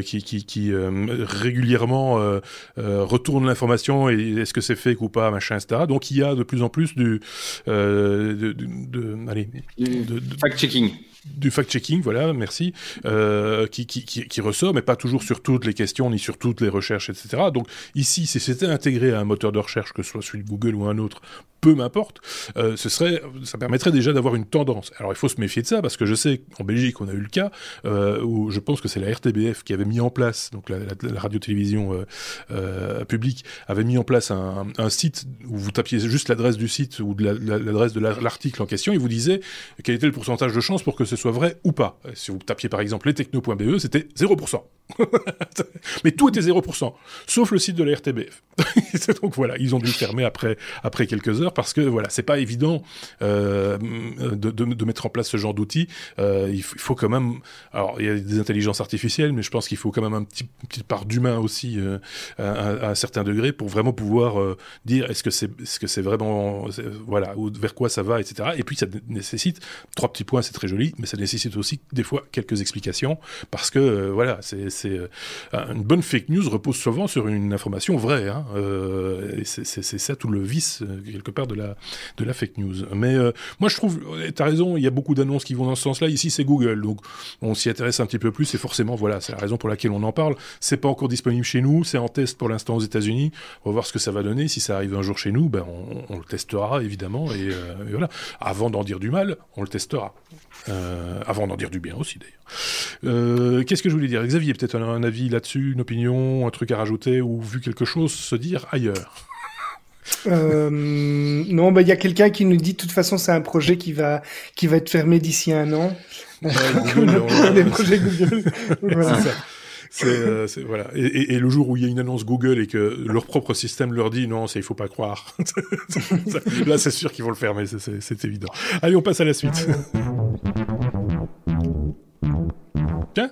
qui qui, qui régulièrement retourne l'information et est-ce que c'est fake ou pas, machin, etc. Donc il y a de plus en plus du de, de, de, allez, de, fact-checking du fact-checking, voilà, merci, euh, qui, ressort, mais pas toujours sur toutes les questions ni sur toutes les recherches, etc. Donc ici, si c'était intégré à un moteur de recherche, que ce soit celui de Google ou un autre, peu m'importe, euh, ce serait, ça permettrait déjà d'avoir une tendance. Alors il faut se méfier de ça parce que je sais qu'en Belgique on a eu le cas euh, où je pense que c'est la RTBF qui avait mis en place, donc la, radio-télévision publique avait mis en place un, site où vous tapiez juste l'adresse du site ou l'adresse de l'article en question et vous disait quel était le pourcentage de chance pour que ce soit vrai ou pas. Si vous tapiez par exemple lestechno.be, c'était 0%. Mais tout était 0%, sauf le site de la RTBF. donc voilà, ils ont dû fermer après, après quelques heures parce que voilà, c'est pas évident euh, de, mettre en place ce genre d'outils. Euh, il, faut quand même, alors il y a des intelligences artificielles, mais je pense qu'il faut quand même un petit, une petite part d'humain aussi euh, à, un certain degré pour vraiment pouvoir euh, dire est-ce que c'est est-ce que c'est vraiment voilà vers quoi ça va, etc. Et puis ça nécessite trois petits points, c'est très joli, mais ça nécessite aussi des fois quelques explications parce que euh, voilà, c'est c'est une bonne fake news repose souvent sur une information vraie. Hein, c'est ça tout le vice quelque part de la, de la fake news. Mais euh, moi, je trouve, tu as raison, il y a beaucoup d'annonces qui vont dans ce sens-là. Ici, c'est Google, donc on s'y intéresse un petit peu plus. Et forcément, voilà, c'est la raison pour laquelle on en parle. C'est pas encore disponible chez nous, c'est en test pour l'instant aux États-Unis. On va voir ce que ça va donner. Si ça arrive un jour chez nous, ben on, le testera évidemment. Et, voilà, avant d'en dire du mal, on le testera. Avant d'en dire du bien aussi, d'ailleurs. Qu'est-ce que je voulais dire? Xavier, peut-être un, un avis là-dessus, une opinion, un truc à rajouter ou vu quelque chose se dire ailleurs? Euh, non, bah il y a quelqu'un qui nous dit de toute façon c'est un projet qui va qui va être fermé d'ici un an. des projets Google. voilà. Euh, voilà. Et, le jour où il y a une annonce Google et que leur propre système leur dit non, ça il faut pas croire. Là, c'est sûr qu'ils vont le fermer, c'est évident. Allez, on passe à la suite. Tiens,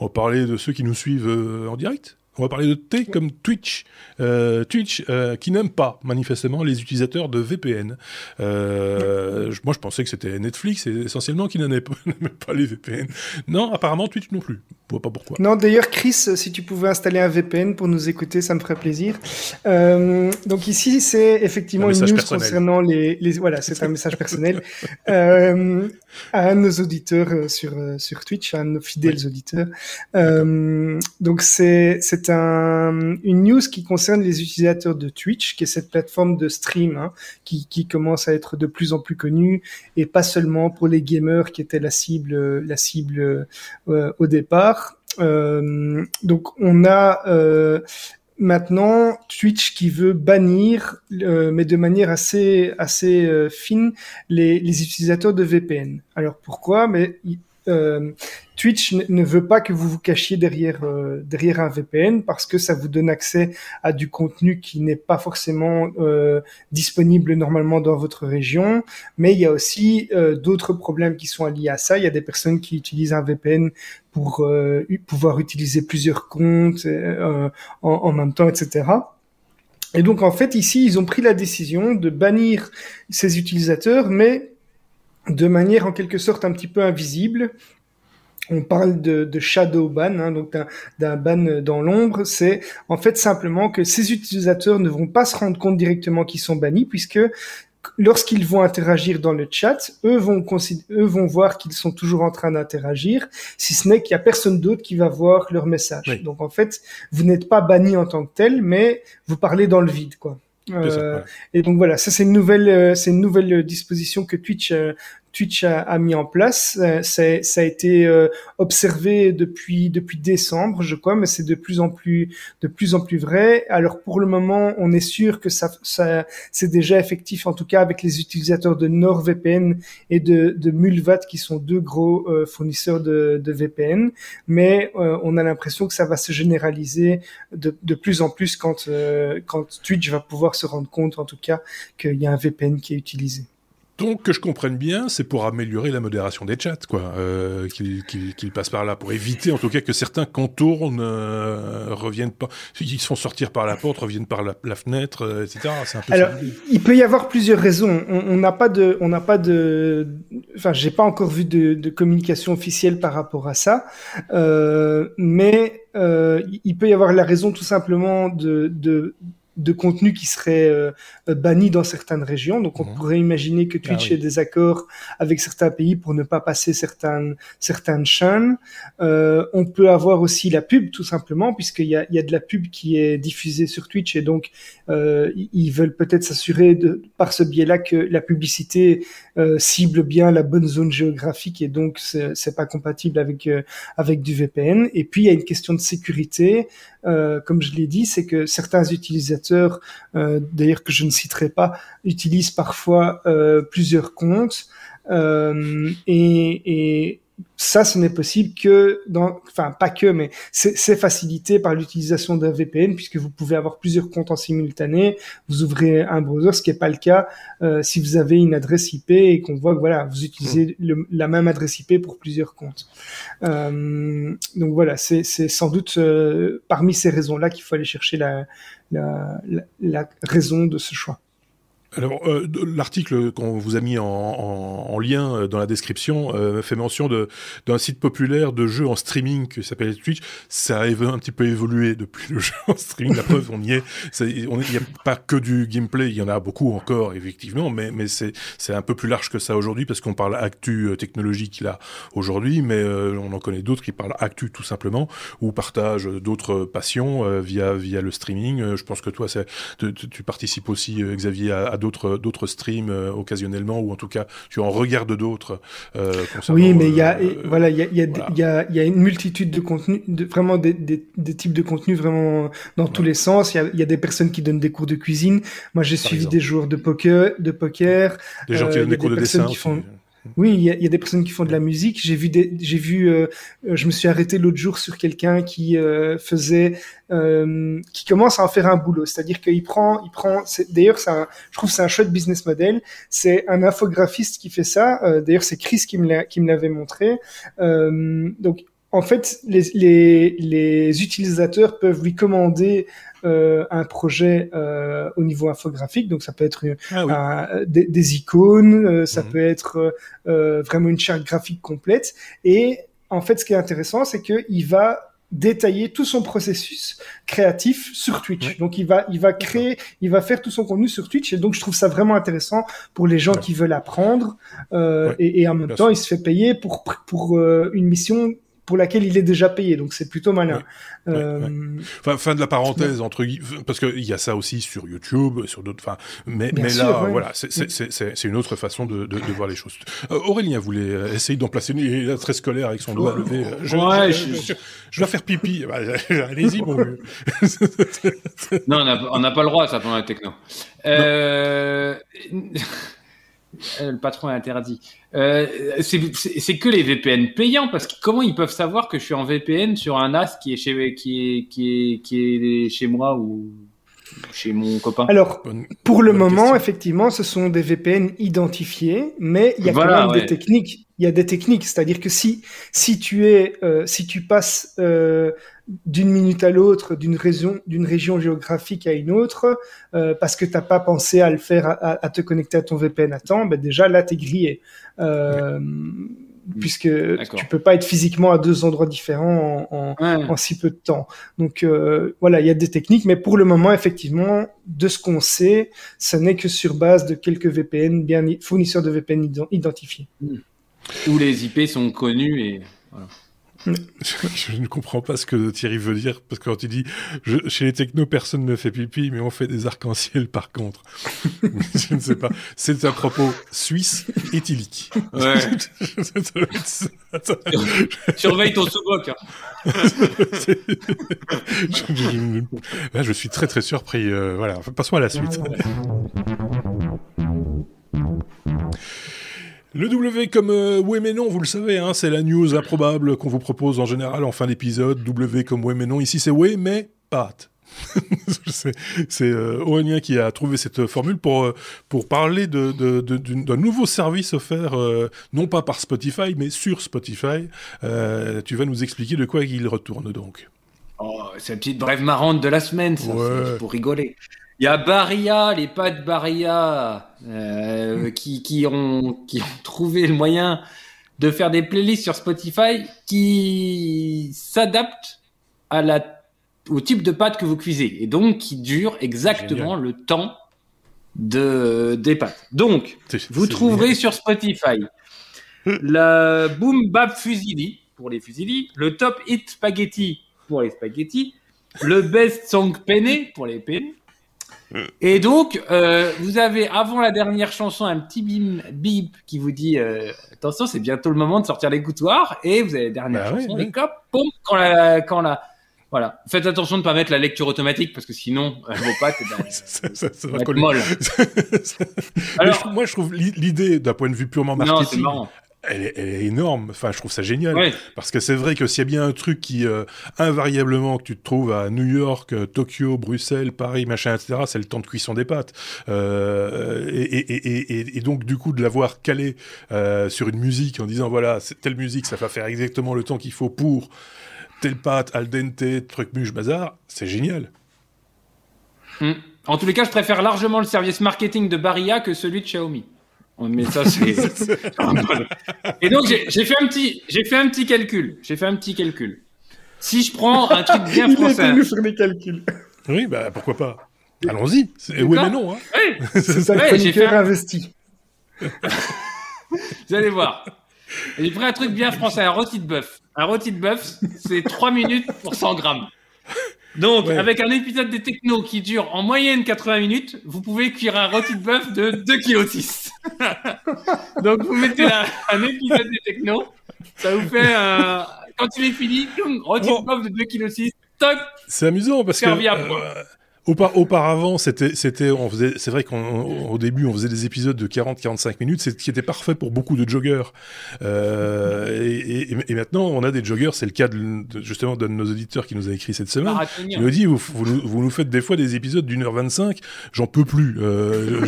on va parler de ceux qui nous suivent euh, en direct. On va parler de T comme Twitch. Euh, Twitch euh, qui n'aime pas manifestement les utilisateurs de VPN. Euh, moi, je pensais que c'était Netflix essentiellement qui n'aimait pas, pas, les VPN. Non, apparemment Twitch non plus. Je vois pas pourquoi. Non, d'ailleurs, Chris, si tu pouvais installer un VPN pour nous écouter, ça me ferait plaisir. donc ici, c'est effectivement une news concernant les, les... Voilà, c'est un message personnel à nos auditeurs sur sur Twitch, à nos fidèles auditeurs. donc c'est c'est une news qui concerne les utilisateurs de Twitch, qui est cette plateforme de stream hein, qui, commence à être de plus en plus connue et pas seulement pour les gamers qui étaient la cible, la cible euh, au départ. Euh, donc on a euh, maintenant Twitch qui veut bannir, mais de manière assez assez fine, les, utilisateurs de VPN. Alors pourquoi? Mais Twitch ne veut pas que vous vous cachiez derrière euh, derrière un VPN parce que ça vous donne accès à du contenu qui n'est pas forcément euh, disponible normalement dans votre région. Mais il y a aussi d'autres problèmes qui sont liés à ça. Il y a des personnes qui utilisent un VPN pour pouvoir utiliser plusieurs comptes en, en même temps, etc. Et donc en fait ici ils ont pris la décision de bannir ces utilisateurs, mais de manière en quelque sorte un petit peu invisible. On parle de, shadow ban, hein, donc d'un ban dans l'ombre. C'est en fait simplement que ces utilisateurs ne vont pas se rendre compte directement qu'ils sont bannis, puisque lorsqu'ils vont interagir dans le chat, eux vont, eux vont voir qu'ils sont toujours en train d'interagir, si ce n'est qu'il y a personne d'autre qui va voir leur message. Donc en fait, vous n'êtes pas banni en tant que tel, mais vous parlez dans le vide, quoi. Euh, et donc voilà, ça c'est une nouvelle, euh, c'est une nouvelle disposition que Twitch euh, Twitch a, mis en place. Euh, ça a été euh, observé depuis depuis décembre, je crois, mais c'est de plus en plus de plus en plus vrai. Alors pour le moment, on est sûr que ça, ça c'est déjà effectif, en tout cas avec les utilisateurs de NordVPN et de, de Mulvat, qui sont deux gros euh, fournisseurs de, de, VPN. Mais on a l'impression que ça va se généraliser de, de plus en plus quand quand Twitch va pouvoir se rendre compte, en tout cas, qu'il y a un VPN qui est utilisé. Donc, que je comprenne bien, c'est pour améliorer la modération des chats, quoi, euh, qu'il passe par là, pour éviter en tout cas que certains contournent, euh, reviennent pas, ils se font sortir par la porte, reviennent par la, fenêtre, euh, etc. Un peu Alors, il peut y avoir plusieurs raisons. On n'a pas de, on n'a pas de, enfin, j'ai pas encore vu de, de, communication officielle par rapport à ça, euh, mais euh, il peut y avoir la raison tout simplement de, de de contenu qui serait euh, banni dans certaines régions. Donc, on mhm. pourrait imaginer que ah Twitch ait des accords avec certains pays pour ne pas passer certaines certaines chaînes. Euh, on peut avoir aussi la pub, tout simplement, puisqu'il y a, il y a de la pub qui est diffusée sur Twitch et donc euh, ils veulent peut-être s'assurer de, par ce biais-là que la publicité euh, cible bien la bonne zone géographique et donc c'est pas compatible avec euh, avec du VPN. Et puis il y a une question de sécurité. Euh, comme je l'ai dit, c'est que certains utilisateurs, euh, d'ailleurs que je ne citerai pas, utilisent parfois euh, plusieurs comptes. Et, et ça, ce n'est possible que dans, enfin pas que, mais c'est facilité par l'utilisation d'un VPN puisque vous pouvez avoir plusieurs comptes en simultané. Vous ouvrez un browser, ce qui n'est pas le cas euh, si vous avez une adresse IP et qu'on voit que voilà, vous utilisez mmh. la même adresse IP pour plusieurs comptes. Euh, donc voilà, c'est sans doute euh, parmi ces raisons-là qu'il faut aller chercher la, la, la, la raison de ce choix. Alors, euh, l'article qu'on vous a mis en, en, en, lien euh, dans la description euh, fait mention d'un site populaire de jeux en streaming qui s'appelle Twitch. Ça a un petit peu évolué depuis le jeu en streaming. La preuve, on y est. Il n'y a pas que du gameplay, il y en a beaucoup encore, effectivement, mais, mais c'est un peu plus large que ça aujourd'hui parce qu'on parle actu technologique là aujourd'hui, mais on en connaît d'autres qui parlent actu tout simplement ou partagent d'autres passions via, via le streaming. je pense que toi, tu, participes aussi, Xavier, à d'autres d'autres streams euh, occasionnellement ou en tout cas tu en regardes d'autres euh, oui mais il y a euh, voilà il y a il y, y, a, y a une multitude de contenus de, vraiment des, des, des, types de contenus vraiment dans tous les sens. Il y, a, y des personnes qui donnent des cours de cuisine. Moi j'ai suivi des joueurs de poker de poker. Des gens qui donnent des cours de dessin qui font oui, il y, y, a des personnes qui font de la musique. J'ai vu, j'ai vu, euh, je me suis arrêté l'autre jour sur quelqu'un qui euh, faisait, euh, qui commence à en faire un boulot. C'est-à-dire qu'il prend, il prend. D'ailleurs, c'est je trouve c'est un chouette business model. C'est un infographiste qui fait ça. Euh, d'ailleurs, c'est Chris qui me l'avait montré. donc, en fait, les, les, les, utilisateurs peuvent lui commander euh, un projet euh, au niveau infographique. Donc, ça peut être ah des, des, icônes, euh, ça mhm. peut être euh, vraiment une charte graphique complète. Et en fait, ce qui est intéressant, c'est qu'il va détailler tout son processus créatif sur Twitch. Donc il va il va créer, il va faire tout son contenu sur Twitch et donc je trouve ça vraiment intéressant pour les gens qui veulent apprendre euh, et, et, en même temps il se fait payer pour pour euh, une mission pour laquelle il est déjà payé, donc c'est plutôt malin. Euh... Enfin, fin de la parenthèse entre parce qu'il y a ça aussi sur YouTube, sur d'autres. Enfin, mais, mais là, voilà, c'est une autre façon de, de, de, voir les choses. Euh, Aurélien voulait euh, essayer d'en placer une. Il est très scolaire avec son doigt levé. Euh, je, ouais, je, je, vais faire pipi. Bah, allez-y, mon vieux. non, on n'a pas le droit, ça pendant la techno. Euh... Euh, le patron est interdit. Euh, c'est que les VPN payants parce que comment ils peuvent savoir que je suis en VPN sur un NAS qui est chez qui est qui est qui est chez moi ou chez mon copain? Alors pour le moment, effectivement, ce sont des VPN identifiés, mais il y a quand même des techniques. Il y a des techniques, c'est-à-dire que si si tu es euh, si tu passes euh, d'une minute à l'autre, d'une région, d'une région géographique à une autre, euh, parce que t'as pas pensé à le faire, à, à, te connecter à ton VPN à temps, ben déjà là t'es grillé, euh, puisque tu peux pas être physiquement à deux endroits différents en, en, en si peu de temps. Donc euh, voilà, il y a des techniques, mais pour le moment effectivement, de ce qu'on sait, ce n'est que sur base de quelques VPN bien fournisseurs de VPN identifiés. Où les IP sont connus et voilà. Je, ne comprends pas ce que Thierry veut dire, parce que quand il dit chez les technos, personne ne fait pipi, mais on fait des arcs-en-ciel par contre. je ne sais pas. C'est un propos suisse éthylique. Ouais. Surveille ton sous-boc. Hein. je, je, suis très très surpris. Euh, voilà, passons à la suite. Le W comme euh, oui mais non, vous le savez, hein, c'est la news improbable qu'on vous propose en général en fin d'épisode. W comme oui mais non. Ici c'est oui mais pas. c'est euh, Aurélien qui a trouvé cette formule pour, euh, pour parler d'un de, de, nouveau service offert, euh, non pas par Spotify, mais sur Spotify. Tu vas nous expliquer de quoi il retourne donc. Oh, c'est la petite brève marrante de la semaine, ça, pour rigoler. Il y a Barilla, les pattes Barilla, euh, qui, qui, ont, qui ont trouvé le moyen de faire des playlists sur Spotify qui s'adaptent à la, au type de pâte que vous cuisez et donc qui durent exactement le temps de, des pâtes. Donc, vous trouverez sur Spotify la Boom Bap Fusilli pour les fusilli, le Top Hit Spaghetti pour les spaghettis, le Best Song Penne pour les penne, et donc, euh, vous avez avant la dernière chanson un petit bim, bip qui vous dit euh, attention, c'est bientôt le moment de sortir les coutoirs. Et vous avez la dernière bah chanson, les copes, quand la, quand la, voilà. Faites attention de ne pas mettre la lecture automatique parce que sinon, euh, vos pattes, eh ben, ça, ça, ça va molle. Alors, moi, je trouve l'idée d'un point de vue purement marketing, elle est, elle est, énorme. Enfin, je trouve ça génial. Parce que c'est vrai que s'il y a bien un truc qui, euh, invariablement, que tu te trouves à New York, euh, Tokyo, Bruxelles, Paris, machin, etc., c'est le temps de cuisson des pâtes. Euh, et, et, et, et, donc, du coup, de l'avoir calé sur une musique en disant, voilà, telle musique, ça va faire exactement le temps qu'il faut pour telle pâte, al dente, truc muche, bazar, c'est génial. Mmh. En tous les cas, je préfère largement le service marketing de Barilla que celui de Xiaomi. Mais ça, c'est. Et donc, j'ai fait un petit, j'ai fait un petit calcul. J'ai fait un petit calcul. Si je prends un truc bien français. Il sur les calculs. Oui, bah pourquoi pas? Allons-y. Oui, mais non. Hein? Oui. C'est ça ouais, j'ai fait un... investi. Vous allez voir. J'ai pris un truc bien français, un rôti de bœuf. Un rôti de bœuf, c'est 3 minutes pour 100 grammes. Donc, avec un épisode des technos qui dure en moyenne 80 minutes, vous pouvez cuire un rôti de bœuf de 2,6 kg. Donc, vous mettez un épisode des technos, ça vous fait un... Quand il est fini, rôti de bœuf de 2,6 kg, toc. C'est amusant parce que auparavant, c'était, c'était, on faisait, c'est vrai qu'au début, on faisait des épisodes de 40-45 minutes, c'est qui était parfait pour beaucoup de joggeurs. Euh, et, et, maintenant, on a des joggeurs. C'est le cas de, justement d'un de nos auditeurs qui nous a écrit cette semaine. Il nous dit, vous, vous, nous faites des fois des épisodes d'une heure 25, j'en peux plus. Euh,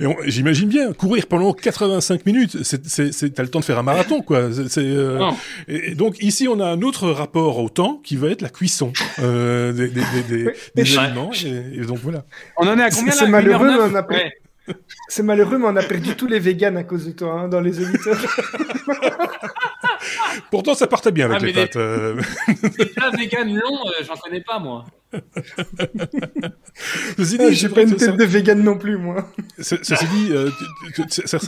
J'imagine bien courir pendant 85 minutes. C'est, t'as le temps de faire un marathon, quoi. C'est, euh, et, donc ici, on a un autre rapport au temps qui va être la cuisson euh, des, des des, des, aliments. Et, donc voilà. On en est à combien C'est malheureux, mais on a perdu... C'est malheureux, mais on a perdu tous les véganes à cause de toi hein, dans les auditeurs. Pourtant, ça partait bien avec ah, les pâtes. Des... Euh... vegan long, euh, j'en connais pas moi. Ceci dit, ah, j'ai pas une tête de vegan non plus, moi. Ceci dit, euh,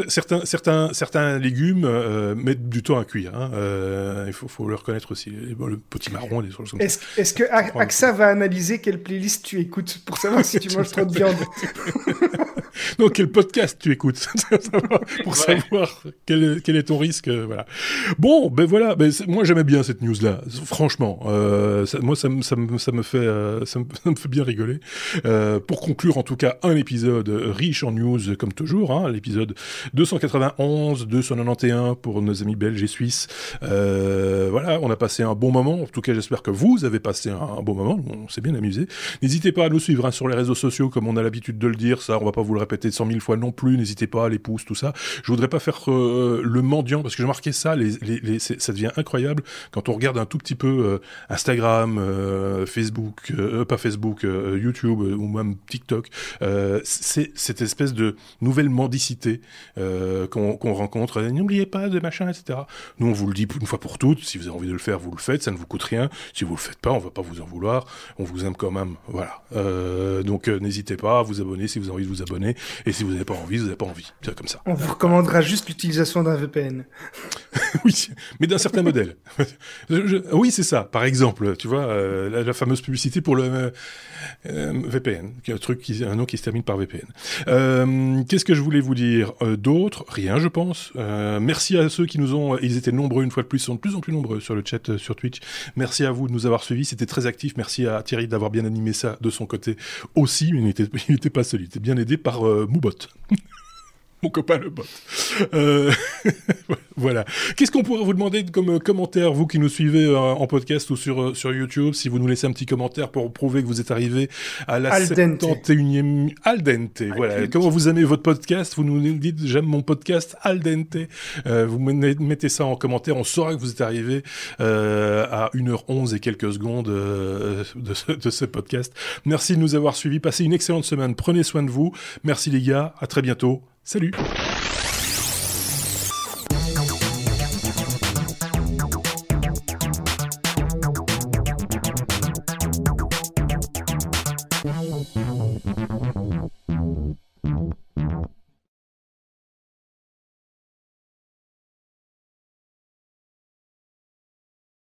certains, certains, certains légumes euh, mettent du temps à cuire. Hein. Euh, il faut, faut, le reconnaître aussi. Bon, le petit marron, des choses comme est-ce, ça. Est-ce que AXA va analyser quelle playlist tu écoutes pour savoir si tu manges trop de viande? Donc, quel podcast tu écoutes? Pour savoir quel, quel, est ton risque. Voilà. Bon, ben voilà. Ben, moi, j'aimais bien cette news-là. Franchement, ça, moi, ça, ça, ça me fait ça me, fait bien rigoler. Euh, pour conclure, en tout cas, un épisode riche en news, comme toujours, hein, l'épisode 291, 291 pour nos amis belges et suisses. Euh, voilà, on a passé un bon moment. En tout cas, j'espère que vous avez passé un, bon moment. On s'est bien amusé. N'hésitez pas à nous suivre hein, sur les réseaux sociaux, comme on a l'habitude de le dire. Ça, on va pas vous le répéter 100 000 fois non plus. N'hésitez pas, les pouces, tout ça. Je voudrais pas faire euh, le mendiant parce que j'ai marqué ça. Ça devient incroyable quand on regarde un tout petit peu Instagram, Facebook, euh, pas Facebook, euh, YouTube euh, ou même TikTok, c'est cette espèce de nouvelle mendicité qu'on rencontre. N'oubliez pas de machin, etc. Nous, on vous le dit une fois pour toutes. Si vous avez envie de le faire, vous le faites. Ça ne vous coûte rien. Si vous le faites pas, on va pas vous en vouloir. On vous aime quand même. Voilà. donc, n'hésitez pas à vous abonner si vous avez envie de vous abonner. Et si vous n'avez pas envie, vous n'avez pas envie. C'est comme ça. On vous recommandera juste l'utilisation d'un VPN. oui, mais d'un certain modèle. oui, c'est ça. Par exemple, tu vois, la, fameuse publicité pour le euh, VPN, un truc qui, un nom qui se termine par VPN. Euh, qu'est-ce que je voulais vous dire euh, d'autre? Rien, je pense. merci à ceux qui nous ont, ils étaient nombreux une fois de plus, ils sont de plus en plus nombreux sur le chat sur Twitch. Merci à vous de nous avoir suivis, c'était très actif. Merci à Thierry d'avoir bien animé ça de son côté aussi, mais il n'était pas seul, il était bien aidé par Moubot. mon copain le bot. Euh, voilà. Qu'est-ce qu'on pourrait vous demander comme euh, commentaire, vous qui nous suivez euh, en podcast ou sur, sur YouTube, si vous nous laissez un petit commentaire pour prouver que vous êtes arrivé à la 71e al dente. Voilà. Comment vous aimez votre podcast? Vous nous dites j'aime mon podcast al dente. vous mettez ça en commentaire, on saura que vous êtes arrivé à 1h11 et quelques secondes de, ce, de ce podcast. Merci de nous avoir suivis. Passez une excellente semaine. Prenez soin de vous. Merci les gars. À très bientôt. Salut